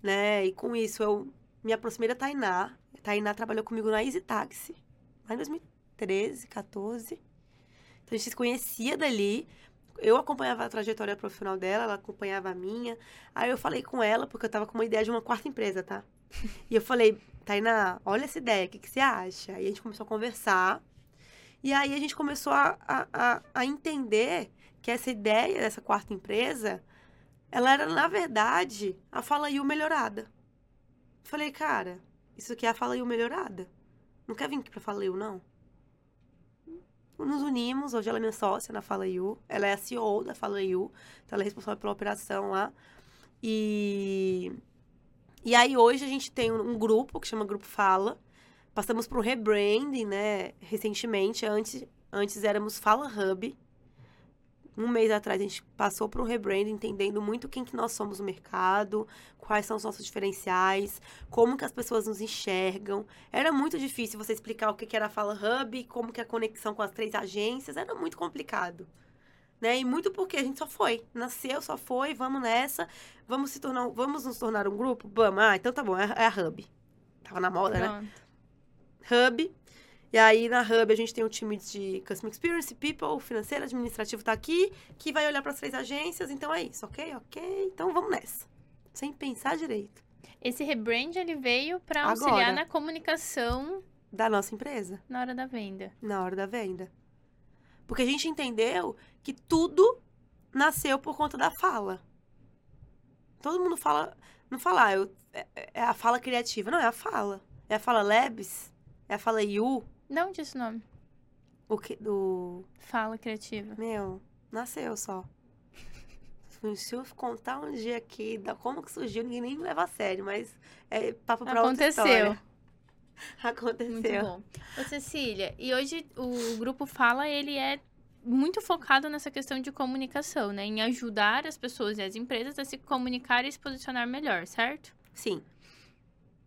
né? E com isso eu me aproximei da Tainá. A Tainá trabalhou comigo na Easy Taxi, lá em 2013, 14. Então a gente se conhecia dali. Eu acompanhava a trajetória profissional dela, ela acompanhava a minha. Aí eu falei com ela, porque eu tava com uma ideia de uma quarta empresa, tá? E eu falei, Tainá, olha essa ideia, o que, que você acha? Aí a gente começou a conversar. E aí a gente começou a, a, a entender que essa ideia dessa quarta empresa, ela era, na verdade, a Fala You melhorada. Falei, cara, isso aqui é a Fala You melhorada. Não quer vir aqui pra Fala You, não? Nos unimos, hoje ela é minha sócia na Fala You. Ela é a CEO da Fala You, então ela é responsável pela operação lá. E, e aí hoje a gente tem um, um grupo que chama Grupo Fala. Passamos por um rebranding, né, recentemente. Antes, antes éramos Fala Hub, um mês atrás a gente passou por um rebrand, entendendo muito quem que nós somos no mercado, quais são os nossos diferenciais, como que as pessoas nos enxergam. Era muito difícil você explicar o que que era a Fala Hub, como que é a conexão com as três agências, era muito complicado. Né? E muito porque a gente só foi, nasceu, só foi, vamos nessa, vamos se tornar, vamos nos tornar um grupo? Vamos, ah, então tá bom, é, é a Hub. Tava na moda, né? Pronto. né? Hub, e aí, na Hub, a gente tem um time de Customer Experience, People, financeiro, administrativo tá aqui, que vai olhar para as três agências. Então, é isso, ok? Ok, então vamos nessa. Sem pensar direito. Esse rebrand, ele veio para auxiliar Agora, na comunicação... Da nossa empresa. Na hora da venda. Na hora da venda. Porque a gente entendeu que tudo nasceu por conta da fala. Todo mundo fala... Não fala, ah, é, é a fala criativa. Não, é a fala. É a fala Labs, é a fala You, não disse o nome. O que? Do. Fala criativa. Meu, nasceu só. Se eu contar um dia aqui da como que surgiu, ninguém nem me leva a sério, mas é papo pra Aconteceu. outra história. Aconteceu. Muito bom. Ô, Cecília, e hoje o grupo Fala, ele é muito focado nessa questão de comunicação, né? Em ajudar as pessoas e as empresas a se comunicar e se posicionar melhor, certo? Sim.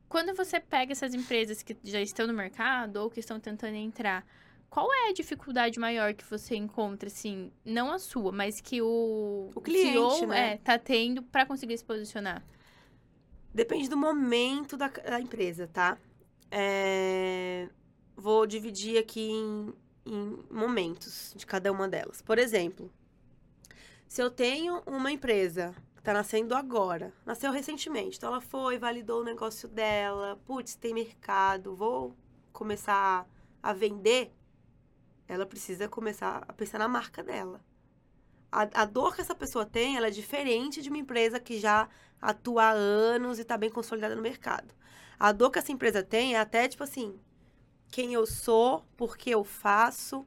Quando você pega essas empresas que já estão no mercado ou que estão tentando entrar, qual é a dificuldade maior que você encontra, assim, não a sua, mas que o, o cliente, CEO, né? é, tá tendo para conseguir se posicionar? Depende do momento da, da empresa, tá? É... Vou dividir aqui em, em momentos de cada uma delas. Por exemplo, se eu tenho uma empresa tá nascendo agora. Nasceu recentemente. Então ela foi, validou o negócio dela. Putz, tem mercado, vou começar a vender. Ela precisa começar a pensar na marca dela. A, a dor que essa pessoa tem, ela é diferente de uma empresa que já atua há anos e está bem consolidada no mercado. A dor que essa empresa tem é até, tipo assim, quem eu sou, por que eu faço,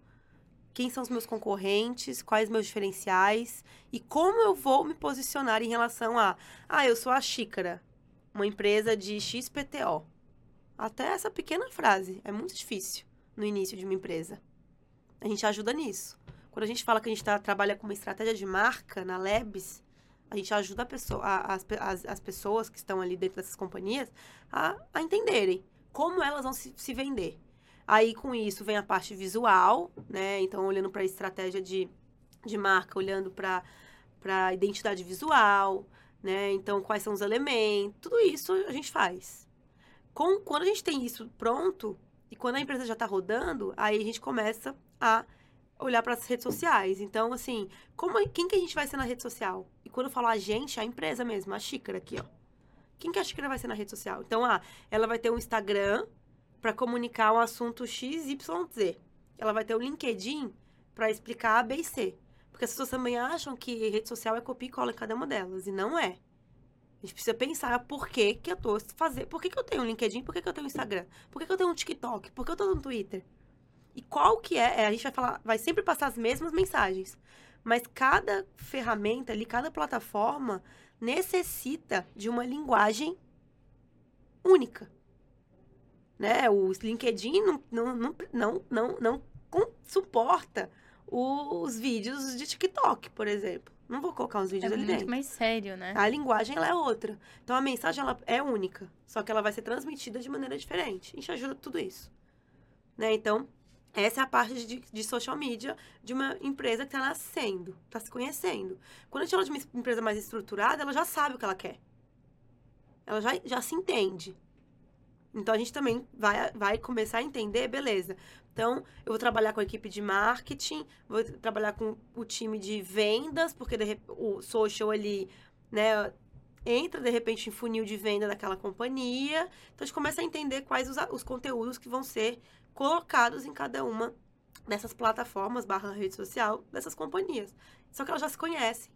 quem são os meus concorrentes, quais meus diferenciais e como eu vou me posicionar em relação a, ah, eu sou a Xícara, uma empresa de XPTO. Até essa pequena frase é muito difícil no início de uma empresa. A gente ajuda nisso. Quando a gente fala que a gente tá, trabalha com uma estratégia de marca na Labs, a gente ajuda a pessoa, a, as, as, as, pessoas que estão ali dentro dessas companhias a, a entenderem como elas vão se, se vender. Aí com isso vem a parte visual, né? Então olhando para a estratégia de de marca olhando para para identidade visual, né? Então, quais são os elementos, tudo isso a gente faz. Com, quando a gente tem isso pronto, e quando a empresa já está rodando, aí a gente começa a olhar para as redes sociais. Então, assim, como, quem que a gente vai ser na rede social? E quando eu falo a gente, a empresa mesmo, a xícara aqui, ó. Quem que a xícara vai ser na rede social? Então, ah, ela vai ter um Instagram para comunicar um assunto X, Y, Z. Ela vai ter o LinkedIn para explicar A, B e C. Porque as pessoas também acham que rede social é copia e cola em cada uma delas. E não é. A gente precisa pensar por que, que eu tô fazendo. Por que, que eu tenho um LinkedIn? Por que, que eu tenho um Instagram? Por que, que eu tenho um TikTok? Por que eu tô no Twitter? E qual que é? é? A gente vai falar, vai sempre passar as mesmas mensagens. Mas cada ferramenta ali, cada plataforma necessita de uma linguagem única. Né? O LinkedIn não, não, não, não, não, não suporta os vídeos de TikTok, por exemplo. Não vou colocar os vídeos é ali muito dentro. mais sério, né? A linguagem ela é outra. Então a mensagem ela é única, só que ela vai ser transmitida de maneira diferente. A gente ajuda tudo isso. Né? Então, essa é a parte de, de social media de uma empresa que está nascendo, está se conhecendo. Quando a gente fala de uma empresa mais estruturada, ela já sabe o que ela quer. Ela já, já se entende. Então a gente também vai, vai começar a entender, beleza. Então, eu vou trabalhar com a equipe de marketing, vou trabalhar com o time de vendas, porque de, o social ali, né, entra de repente em funil de venda daquela companhia. Então, a gente começa a entender quais os, os conteúdos que vão ser colocados em cada uma dessas plataformas barra rede social dessas companhias. Só que elas já se conhecem.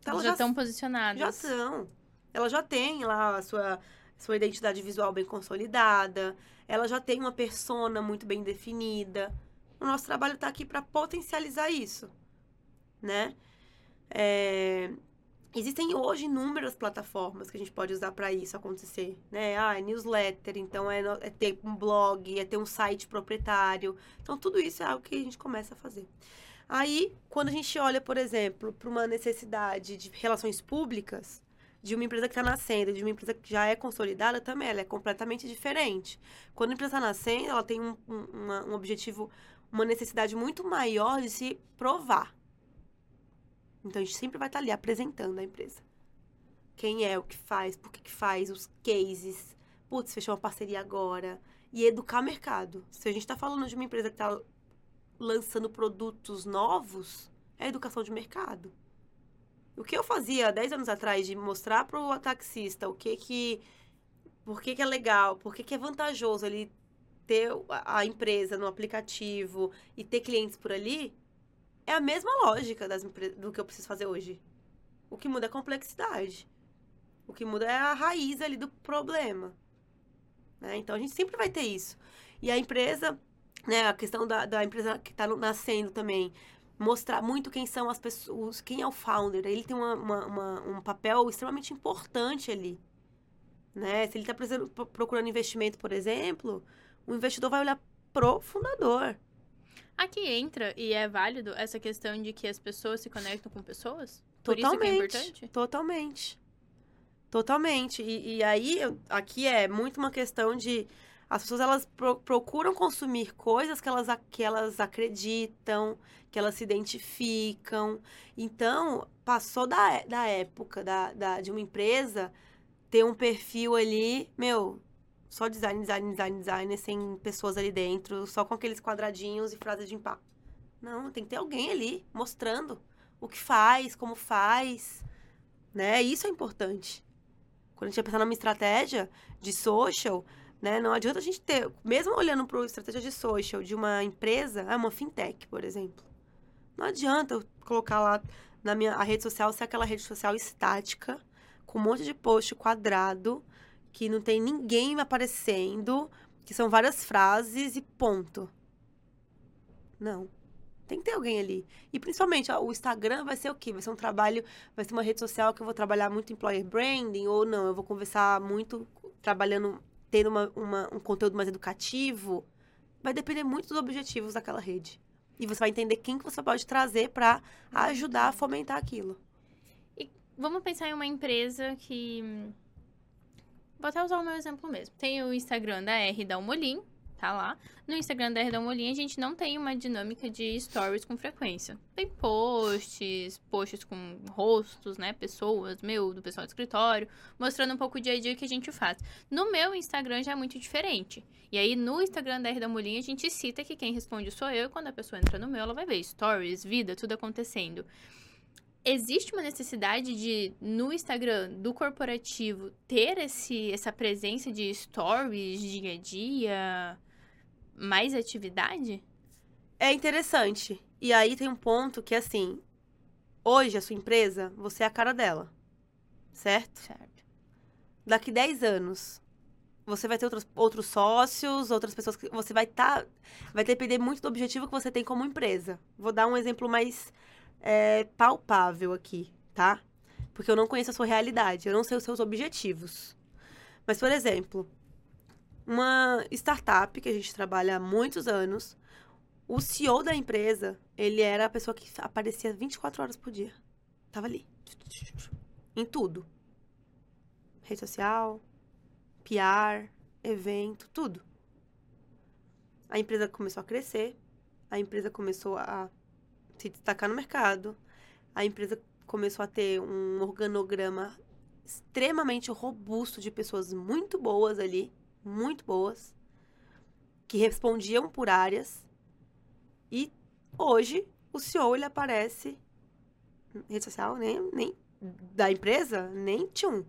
Então, elas já estão posicionadas. Já estão. Ela já tem lá a sua sua identidade visual bem consolidada, ela já tem uma persona muito bem definida. O nosso trabalho está aqui para potencializar isso, né? É... Existem hoje inúmeras plataformas que a gente pode usar para isso acontecer, né? Ah, é newsletter, então é, é, ter um blog, é ter um site proprietário. Então, tudo isso é algo que a gente começa a fazer. Aí, quando a gente olha, por exemplo, para uma necessidade de relações públicas, de uma empresa que está nascendo, de uma empresa que já é consolidada, também ela é completamente diferente. Quando a empresa está nascendo, ela tem um, um, uma, um objetivo, uma necessidade muito maior de se provar. Então a gente sempre vai estar tá ali apresentando a empresa. Quem é, o que faz, por que, que faz, os cases. Putz, fechou uma parceria agora. E educar o mercado. Se a gente está falando de uma empresa que está lançando produtos novos, é educação de mercado. O que eu fazia 10 anos atrás de mostrar para o taxista o que que por que, que é legal, por que, que é vantajoso ele ter a empresa no aplicativo e ter clientes por ali, é a mesma lógica das, do que eu preciso fazer hoje. O que muda é a complexidade. O que muda é a raiz ali do problema. Né? Então a gente sempre vai ter isso. E a empresa, né, a questão da, da empresa que está nascendo também, mostrar muito quem são as pessoas, quem é o founder. Ele tem uma, uma, uma, um papel extremamente importante ali. Né? Se ele está procurando investimento, por exemplo, o investidor vai olhar pro fundador. Aqui entra, e é válido, essa questão de que as pessoas se conectam com pessoas? Por totalmente, é importante? Totalmente. Totalmente. E, e aí, aqui é muito uma questão de as pessoas elas pro, procuram consumir coisas que elas, que elas acreditam, que elas se identificam. Então, passou da, da época da, da, de uma empresa ter um perfil ali, meu, só design, design, design, design, sem pessoas ali dentro, só com aqueles quadradinhos e frases de impacto. Não, tem que ter alguém ali mostrando o que faz, como faz, né? Isso é importante. Quando a gente vai pensar numa estratégia de social, né? Não adianta a gente ter, mesmo olhando para a estratégia de social de uma empresa, é uma fintech, por exemplo. Não adianta eu colocar lá na minha a rede social ser aquela rede social estática, com um monte de post quadrado, que não tem ninguém aparecendo, que são várias frases e ponto. Não. Tem que ter alguém ali. E principalmente, ó, o Instagram vai ser o quê? Vai ser um trabalho, vai ser uma rede social que eu vou trabalhar muito employer branding, ou não, eu vou conversar muito trabalhando tendo uma, uma, um conteúdo mais educativo, vai depender muito dos objetivos daquela rede. E você vai entender quem que você pode trazer para ajudar a fomentar aquilo. E vamos pensar em uma empresa que. Vou até usar o meu exemplo mesmo. Tem o Instagram da R da Almolim, tá lá. No Instagram da Redão Molinha, a gente não tem uma dinâmica de stories com frequência. Tem posts, posts com rostos, né, pessoas, meu, do pessoal do escritório, mostrando um pouco o dia a dia que a gente faz. No meu Instagram já é muito diferente. E aí, no Instagram da Redão Molinha, a gente cita que quem responde sou eu, e quando a pessoa entra no meu, ela vai ver stories, vida, tudo acontecendo existe uma necessidade de, no Instagram do corporativo, ter esse, essa presença de stories dia a dia, mais atividade? É interessante. E aí tem um ponto que, assim, hoje a sua empresa, você é a cara dela. Certo? Certo. Daqui 10 anos, você vai ter outros, outros sócios, outras pessoas que você vai estar. Tá, vai depender muito do objetivo que você tem como empresa. Vou dar um exemplo mais é, palpável aqui, tá? Porque eu não conheço a sua realidade, eu não sei os seus objetivos. Mas, por exemplo, uma startup que a gente trabalha há muitos anos, o CEO da empresa, ele era a pessoa que aparecia 24 horas por dia. Tava ali. Em tudo. Rede social, PR, evento, tudo. A empresa começou a crescer, a empresa começou a se destacar no mercado. A empresa começou a ter um organograma extremamente robusto de pessoas muito boas ali, muito boas, que respondiam por áreas. E hoje o CEO ele aparece rede social nem, nem da empresa, nem tchum,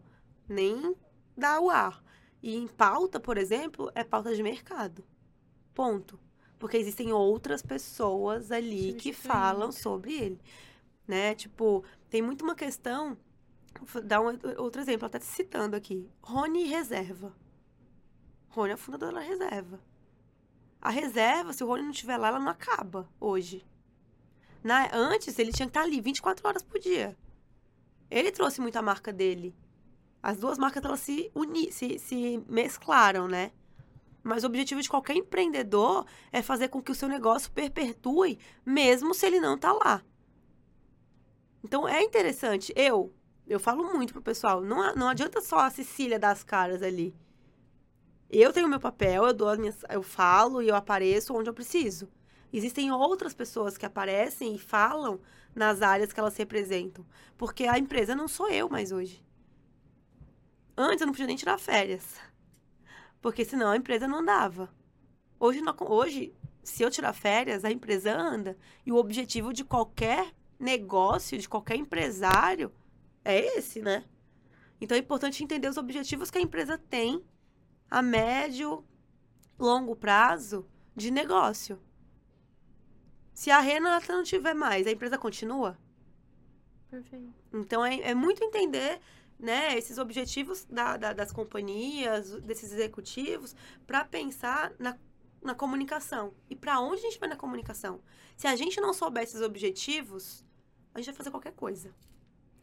nem da UAR. E em pauta, por exemplo, é pauta de mercado. Ponto. Porque existem outras pessoas ali que falam sobre ele. Né? Tipo, tem muito uma questão. Vou dar um outro exemplo, até citando aqui. Rony Reserva. Rony é fundadora da Reserva. A reserva, se o Rony não estiver lá, ela não acaba hoje. Na, antes, ele tinha que estar ali 24 horas por dia. Ele trouxe muito a marca dele. As duas marcas, elas se, uni, se, se mesclaram, né? Mas o objetivo de qualquer empreendedor é fazer com que o seu negócio perpetue, mesmo se ele não está lá. Então é interessante. Eu, eu falo muito pro pessoal, não, não adianta só a Cecília dar as caras ali. Eu tenho meu papel, eu dou as minhas, eu falo e eu apareço onde eu preciso. Existem outras pessoas que aparecem e falam nas áreas que elas representam, porque a empresa não sou eu mais hoje. Antes eu não podia nem tirar férias. Porque senão a empresa não andava. Hoje, não, hoje, se eu tirar férias, a empresa anda. E o objetivo de qualquer negócio, de qualquer empresário, é esse, né? Então é importante entender os objetivos que a empresa tem a médio, longo prazo de negócio. Se a Renata não tiver mais, a empresa continua? Perfeito. Então é, é muito entender né, esses objetivos da, da, das companhias, desses executivos, para pensar na, na comunicação. E para onde a gente vai na comunicação? Se a gente não souber esses objetivos, a gente vai fazer qualquer coisa.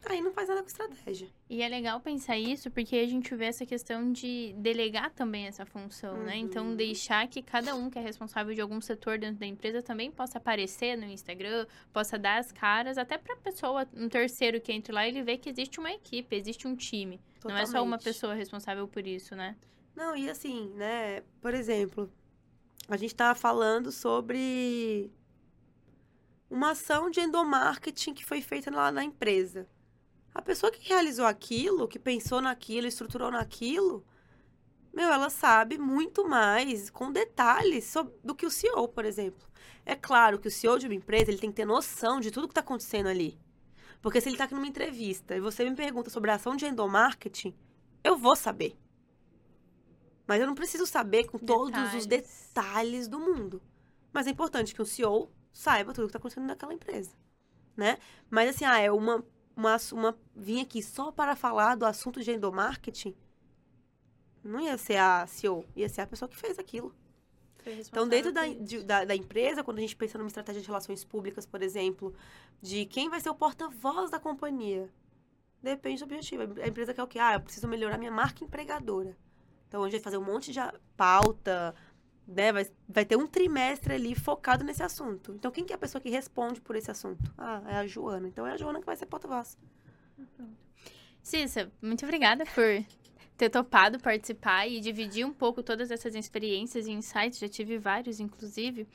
Aí não faz nada com estratégia. E é legal pensar isso porque a gente vê essa questão de delegar também essa função, uhum. né? Então, deixar que cada um que é responsável de algum setor dentro da empresa também possa aparecer no Instagram, possa dar as caras, até para a pessoa, um terceiro que entre lá, ele vê que existe uma equipe, existe um time. Totalmente. Não é só uma pessoa responsável por isso, né? Não, e assim, né? Por exemplo, a gente estava falando sobre uma ação de endomarketing que foi feita lá na empresa. A pessoa que realizou aquilo, que pensou naquilo, estruturou naquilo, meu, ela sabe muito mais, com detalhes, sobre, do que o CEO, por exemplo. É claro que o CEO de uma empresa, ele tem que ter noção de tudo que está acontecendo ali. Porque se ele está aqui numa entrevista e você me pergunta sobre a ação de endomarketing, eu vou saber. Mas eu não preciso saber com detalhes. todos os detalhes do mundo. Mas é importante que o CEO saiba tudo que está acontecendo naquela empresa, né? Mas assim, ah, é uma uma, uma vir aqui só para falar do assunto de endomarketing, não ia ser a CEO, ia ser a pessoa que fez aquilo. Então, dentro da, de, da, da, empresa, quando a gente pensa numa estratégia de relações públicas, por exemplo, de quem vai ser o porta-voz da companhia, depende do objetivo. A empresa quer o quê? Ah, eu preciso melhorar minha marca empregadora. Então, a gente vai fazer um monte de pauta, né? Vai, vai ter um trimestre ali focado nesse assunto. Então, quem que é a pessoa que responde por esse assunto? Ah, é a Joana. Então, é a Joana que vai ser porta-voz. Cissa, muito obrigada por ter topado participar e dividir um pouco todas essas experiências e insights. Já tive vários, inclusive.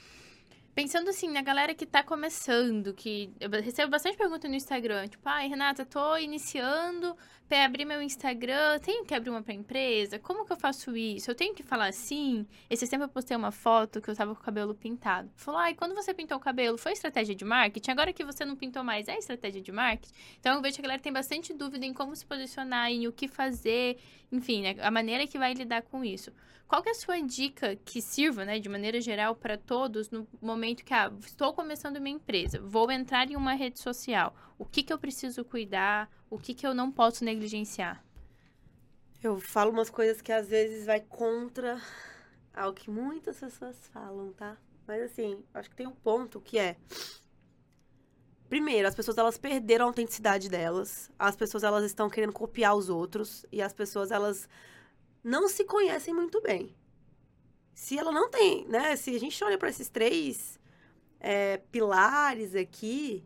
Pensando assim, na galera que tá começando, que eu recebo bastante pergunta no Instagram, tipo, ai, Renata, tô iniciando para abrir meu Instagram, tenho que abrir uma pra empresa? Como que eu faço isso? Eu tenho que falar assim? Esse tempo eu postei uma foto que eu tava com o cabelo pintado. Falou, ai, quando você pintou o cabelo, foi estratégia de marketing? Agora que você não pintou mais, é estratégia de marketing? Então eu vejo que a galera tem bastante dúvida em como se posicionar, em o que fazer, enfim, né, a maneira que vai lidar com isso. Qual que é a sua dica que sirva, né, de maneira geral para todos no momento que ah, estou começando minha empresa, vou entrar em uma rede social, o que que eu preciso cuidar, o que que eu não posso negligenciar? Eu falo umas coisas que às vezes vai contra ao que muitas pessoas falam, tá? Mas assim, acho que tem um ponto que é Primeiro, as pessoas elas perderam a autenticidade delas. As pessoas elas estão querendo copiar os outros e as pessoas elas não se conhecem muito bem. Se ela não tem, né? Se a gente olha para esses três é, pilares aqui,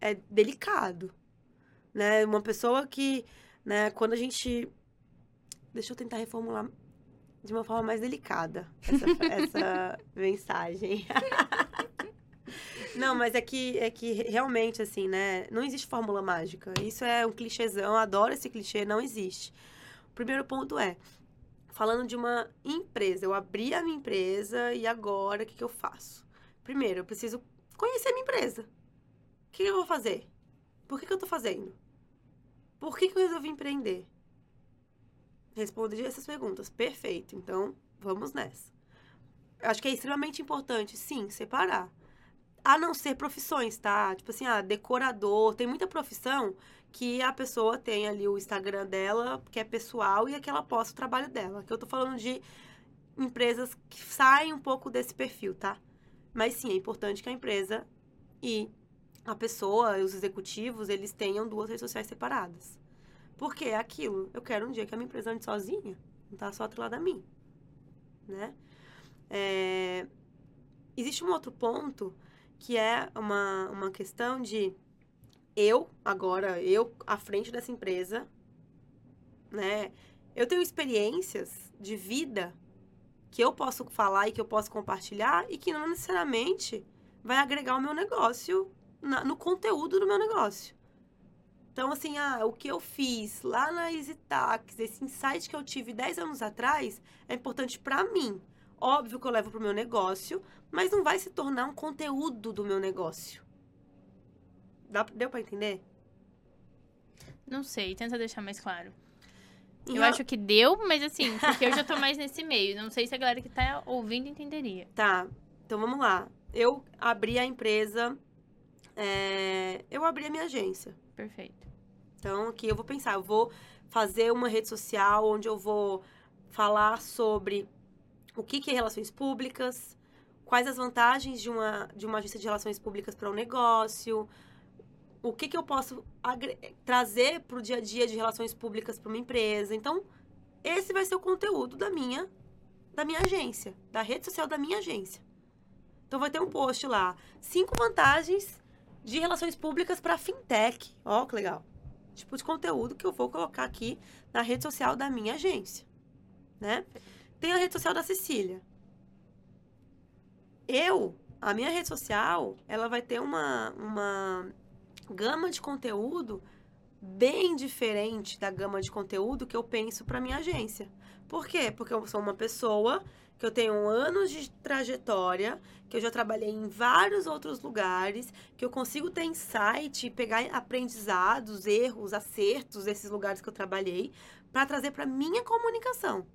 é delicado, né? Uma pessoa que, né? Quando a gente, deixa eu tentar reformular de uma forma mais delicada essa, essa mensagem. Não, mas é que, é que realmente, assim, né? Não existe fórmula mágica. Isso é um clichêzão, adoro esse clichê, não existe. O primeiro ponto é, falando de uma empresa. Eu abri a minha empresa e agora o que, que eu faço? Primeiro, eu preciso conhecer a minha empresa. O que, que eu vou fazer? Por que, que eu tô fazendo? Por que, que eu resolvi empreender? Responde essas perguntas. Perfeito. Então, vamos nessa. Eu acho que é extremamente importante, sim, separar. A não ser profissões, tá? Tipo assim, ah, decorador. Tem muita profissão que a pessoa tem ali o Instagram dela, que é pessoal, e é que ela posta o trabalho dela. Que eu tô falando de empresas que saem um pouco desse perfil, tá? Mas sim, é importante que a empresa e a pessoa, os executivos, eles tenham duas redes sociais separadas. Porque é aquilo. Eu quero um dia que a minha empresa ande sozinha, não tá só atrelada a mim, né? É... Existe um outro ponto que é uma, uma questão de eu, agora, eu à frente dessa empresa, né? Eu tenho experiências de vida que eu posso falar e que eu posso compartilhar e que não necessariamente vai agregar o meu negócio na, no conteúdo do meu negócio. Então, assim, ah, o que eu fiz lá na EasyTax, esse insight que eu tive 10 anos atrás, é importante para mim. Óbvio que eu levo pro meu negócio, mas não vai se tornar um conteúdo do meu negócio. Dá, deu para entender? Não sei, tenta deixar mais claro. Eu, acho que deu, mas assim, porque eu já tô mais nesse meio. Não sei se a galera que tá ouvindo entenderia. Tá, então vamos lá. Eu abri a empresa, é... eu abri a minha agência. Perfeito. Então, aqui eu vou pensar, eu vou fazer uma rede social onde eu vou falar sobre o que, que é relações públicas, quais as vantagens de uma, de uma agência de relações públicas para um negócio, o que, que eu posso trazer para o dia a dia de relações públicas para uma empresa. Então, esse vai ser o conteúdo da minha, da minha agência, da rede social da minha agência. Então, vai ter um post lá. Cinco vantagens de relações públicas para fintech. Ó, que legal. Tipo de conteúdo que eu vou colocar aqui na rede social da minha agência, né? Tem a rede social da Cecília. Eu, a minha rede social, ela vai ter uma, uma gama de conteúdo bem diferente da gama de conteúdo que eu penso para minha agência. Por quê? Porque eu sou uma pessoa que eu tenho anos de trajetória, que eu já trabalhei em vários outros lugares, que eu consigo ter insight, pegar aprendizados, erros, acertos desses lugares que eu trabalhei para trazer para minha comunicação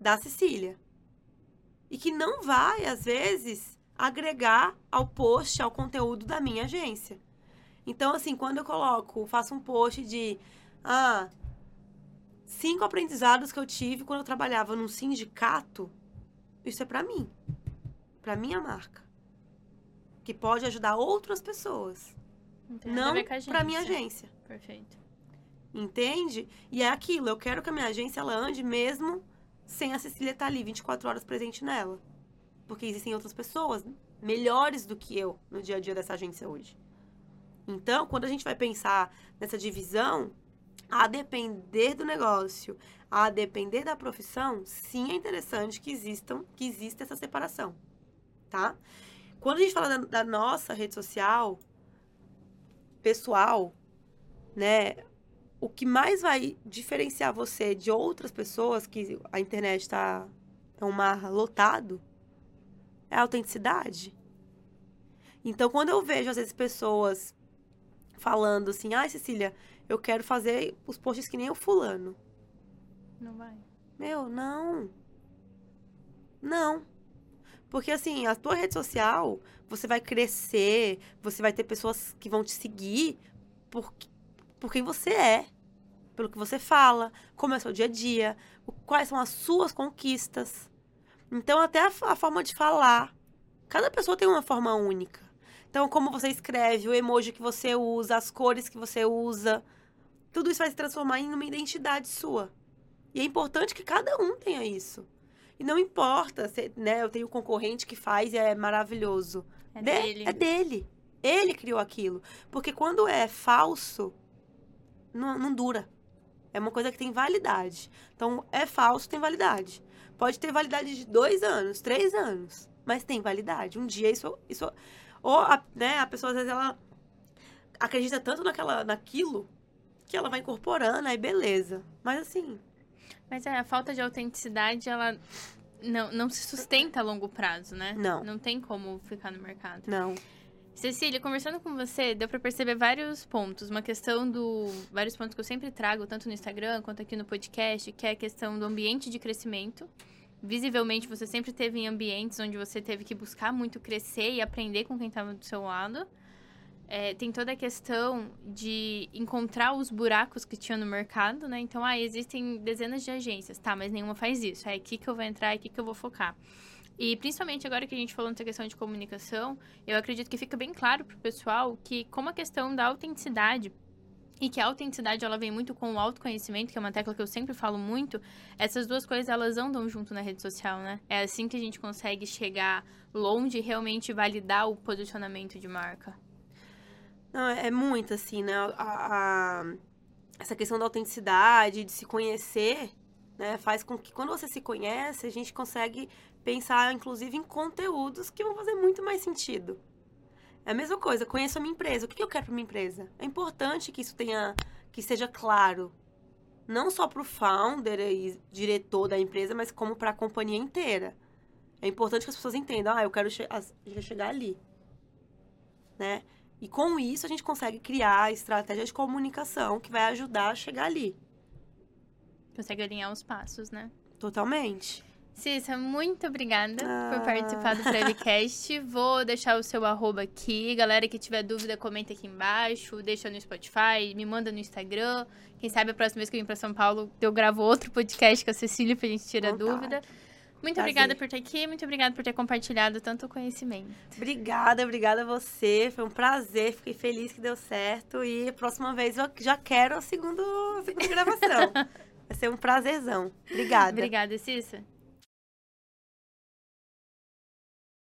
da Cecília. E que não vai às vezes agregar ao post, ao conteúdo da minha agência. Então, assim, quando eu coloco, faço um post de ah, cinco aprendizados que eu tive quando eu trabalhava num sindicato, isso é para mim, para minha marca, que pode ajudar outras pessoas, não para minha agência. Perfeito. Entende? E é aquilo, eu quero que a minha agência ela ande mesmo sem a Cecília estar tá ali 24 horas presente nela. Porque existem outras pessoas melhores do que eu no dia a dia dessa agência hoje. Então, quando a gente vai pensar nessa divisão, a depender do negócio, a depender da profissão, sim é interessante que existam, que exista essa separação, tá? Quando a gente fala da, da nossa rede social pessoal, né, o que mais vai diferenciar você de outras pessoas que a internet está é um mar lotado é a autenticidade. Então, quando eu vejo às vezes pessoas falando assim, ai, ah, Cecília, eu quero fazer os posts que nem o fulano. Não vai. Meu, não. Não. Porque assim, a tua rede social, você vai crescer, você vai ter pessoas que vão te seguir por, por quem você é, pelo que você fala, como é o seu dia a dia, quais são as suas conquistas. Então, até a, a forma de falar. Cada pessoa tem uma forma única. Então, como você escreve, o emoji que você usa, as cores que você usa, tudo isso vai se transformar em uma identidade sua. E é importante que cada um tenha isso. E não importa, se, né? Eu tenho um concorrente que faz e é maravilhoso. É de, dele. É dele. Ele criou aquilo. Porque quando é falso, não, não dura. É uma coisa que tem validade. Então, é falso, tem validade. Pode ter validade de dois anos, três anos. Mas tem validade. Um dia isso. isso ou a, né, a pessoa, às vezes, ela acredita tanto naquela, naquilo que ela vai incorporando, aí beleza. Mas assim, mas é, a falta de autenticidade, ela não, não se sustenta a longo prazo, né? Não. Não tem como ficar no mercado. Não. Cecília, conversando com você, deu para perceber vários pontos. Uma questão do. Vários pontos que eu sempre trago, tanto no Instagram quanto aqui no podcast, que é a questão do ambiente de crescimento. Visivelmente, você sempre teve em ambientes onde você teve que buscar muito crescer e aprender com quem estava do seu lado é, tem toda a questão de encontrar os buracos que tinha no mercado, né? Então, ah, existem dezenas de agências, tá, mas nenhuma faz isso. É aqui que eu vou entrar, é aqui que eu vou focar. E principalmente agora que a gente falou nessa questão de comunicação, eu acredito que fica bem claro pro pessoal que como a questão da autenticidade e que a autenticidade ela vem muito com o autoconhecimento, que é uma tecla que eu sempre falo muito, essas duas coisas elas andam junto na rede social, né? É assim que a gente consegue chegar longe e realmente validar o posicionamento de marca. Não, é, é muito assim, né? A, a, essa questão da autenticidade, de se conhecer, né? Faz com que quando você se conhece, a gente consegue pensar, inclusive, em conteúdos que vão fazer muito mais sentido. É a mesma coisa, conheço a minha empresa. O que eu quero para minha empresa? É importante que isso tenha, que seja claro, não só para o founder e diretor da empresa, mas como para a companhia inteira. É importante que as pessoas entendam, ah, eu quero che chegar ali, né? E com isso a gente consegue criar estratégias de comunicação que vai ajudar a chegar ali. Consegue alinhar os passos, né? Totalmente. Cissa, muito obrigada ah. por participar do Prevcast. Vou deixar o seu arroba aqui. Galera que tiver dúvida, comenta aqui embaixo. Deixa no Spotify, me manda no Instagram. Quem sabe a próxima vez que eu vim para São Paulo, eu gravo outro podcast com a Cecília pra gente tirar Vontade. dúvida. Muito Prazer. obrigada por estar aqui, muito obrigada por ter compartilhado tanto conhecimento. Obrigada, obrigada a você. Foi um prazer, fiquei feliz que deu certo. E próxima vez eu já quero a segunda, a segunda gravação. Vai ser um prazerzão. Obrigada. Obrigada, Cissa.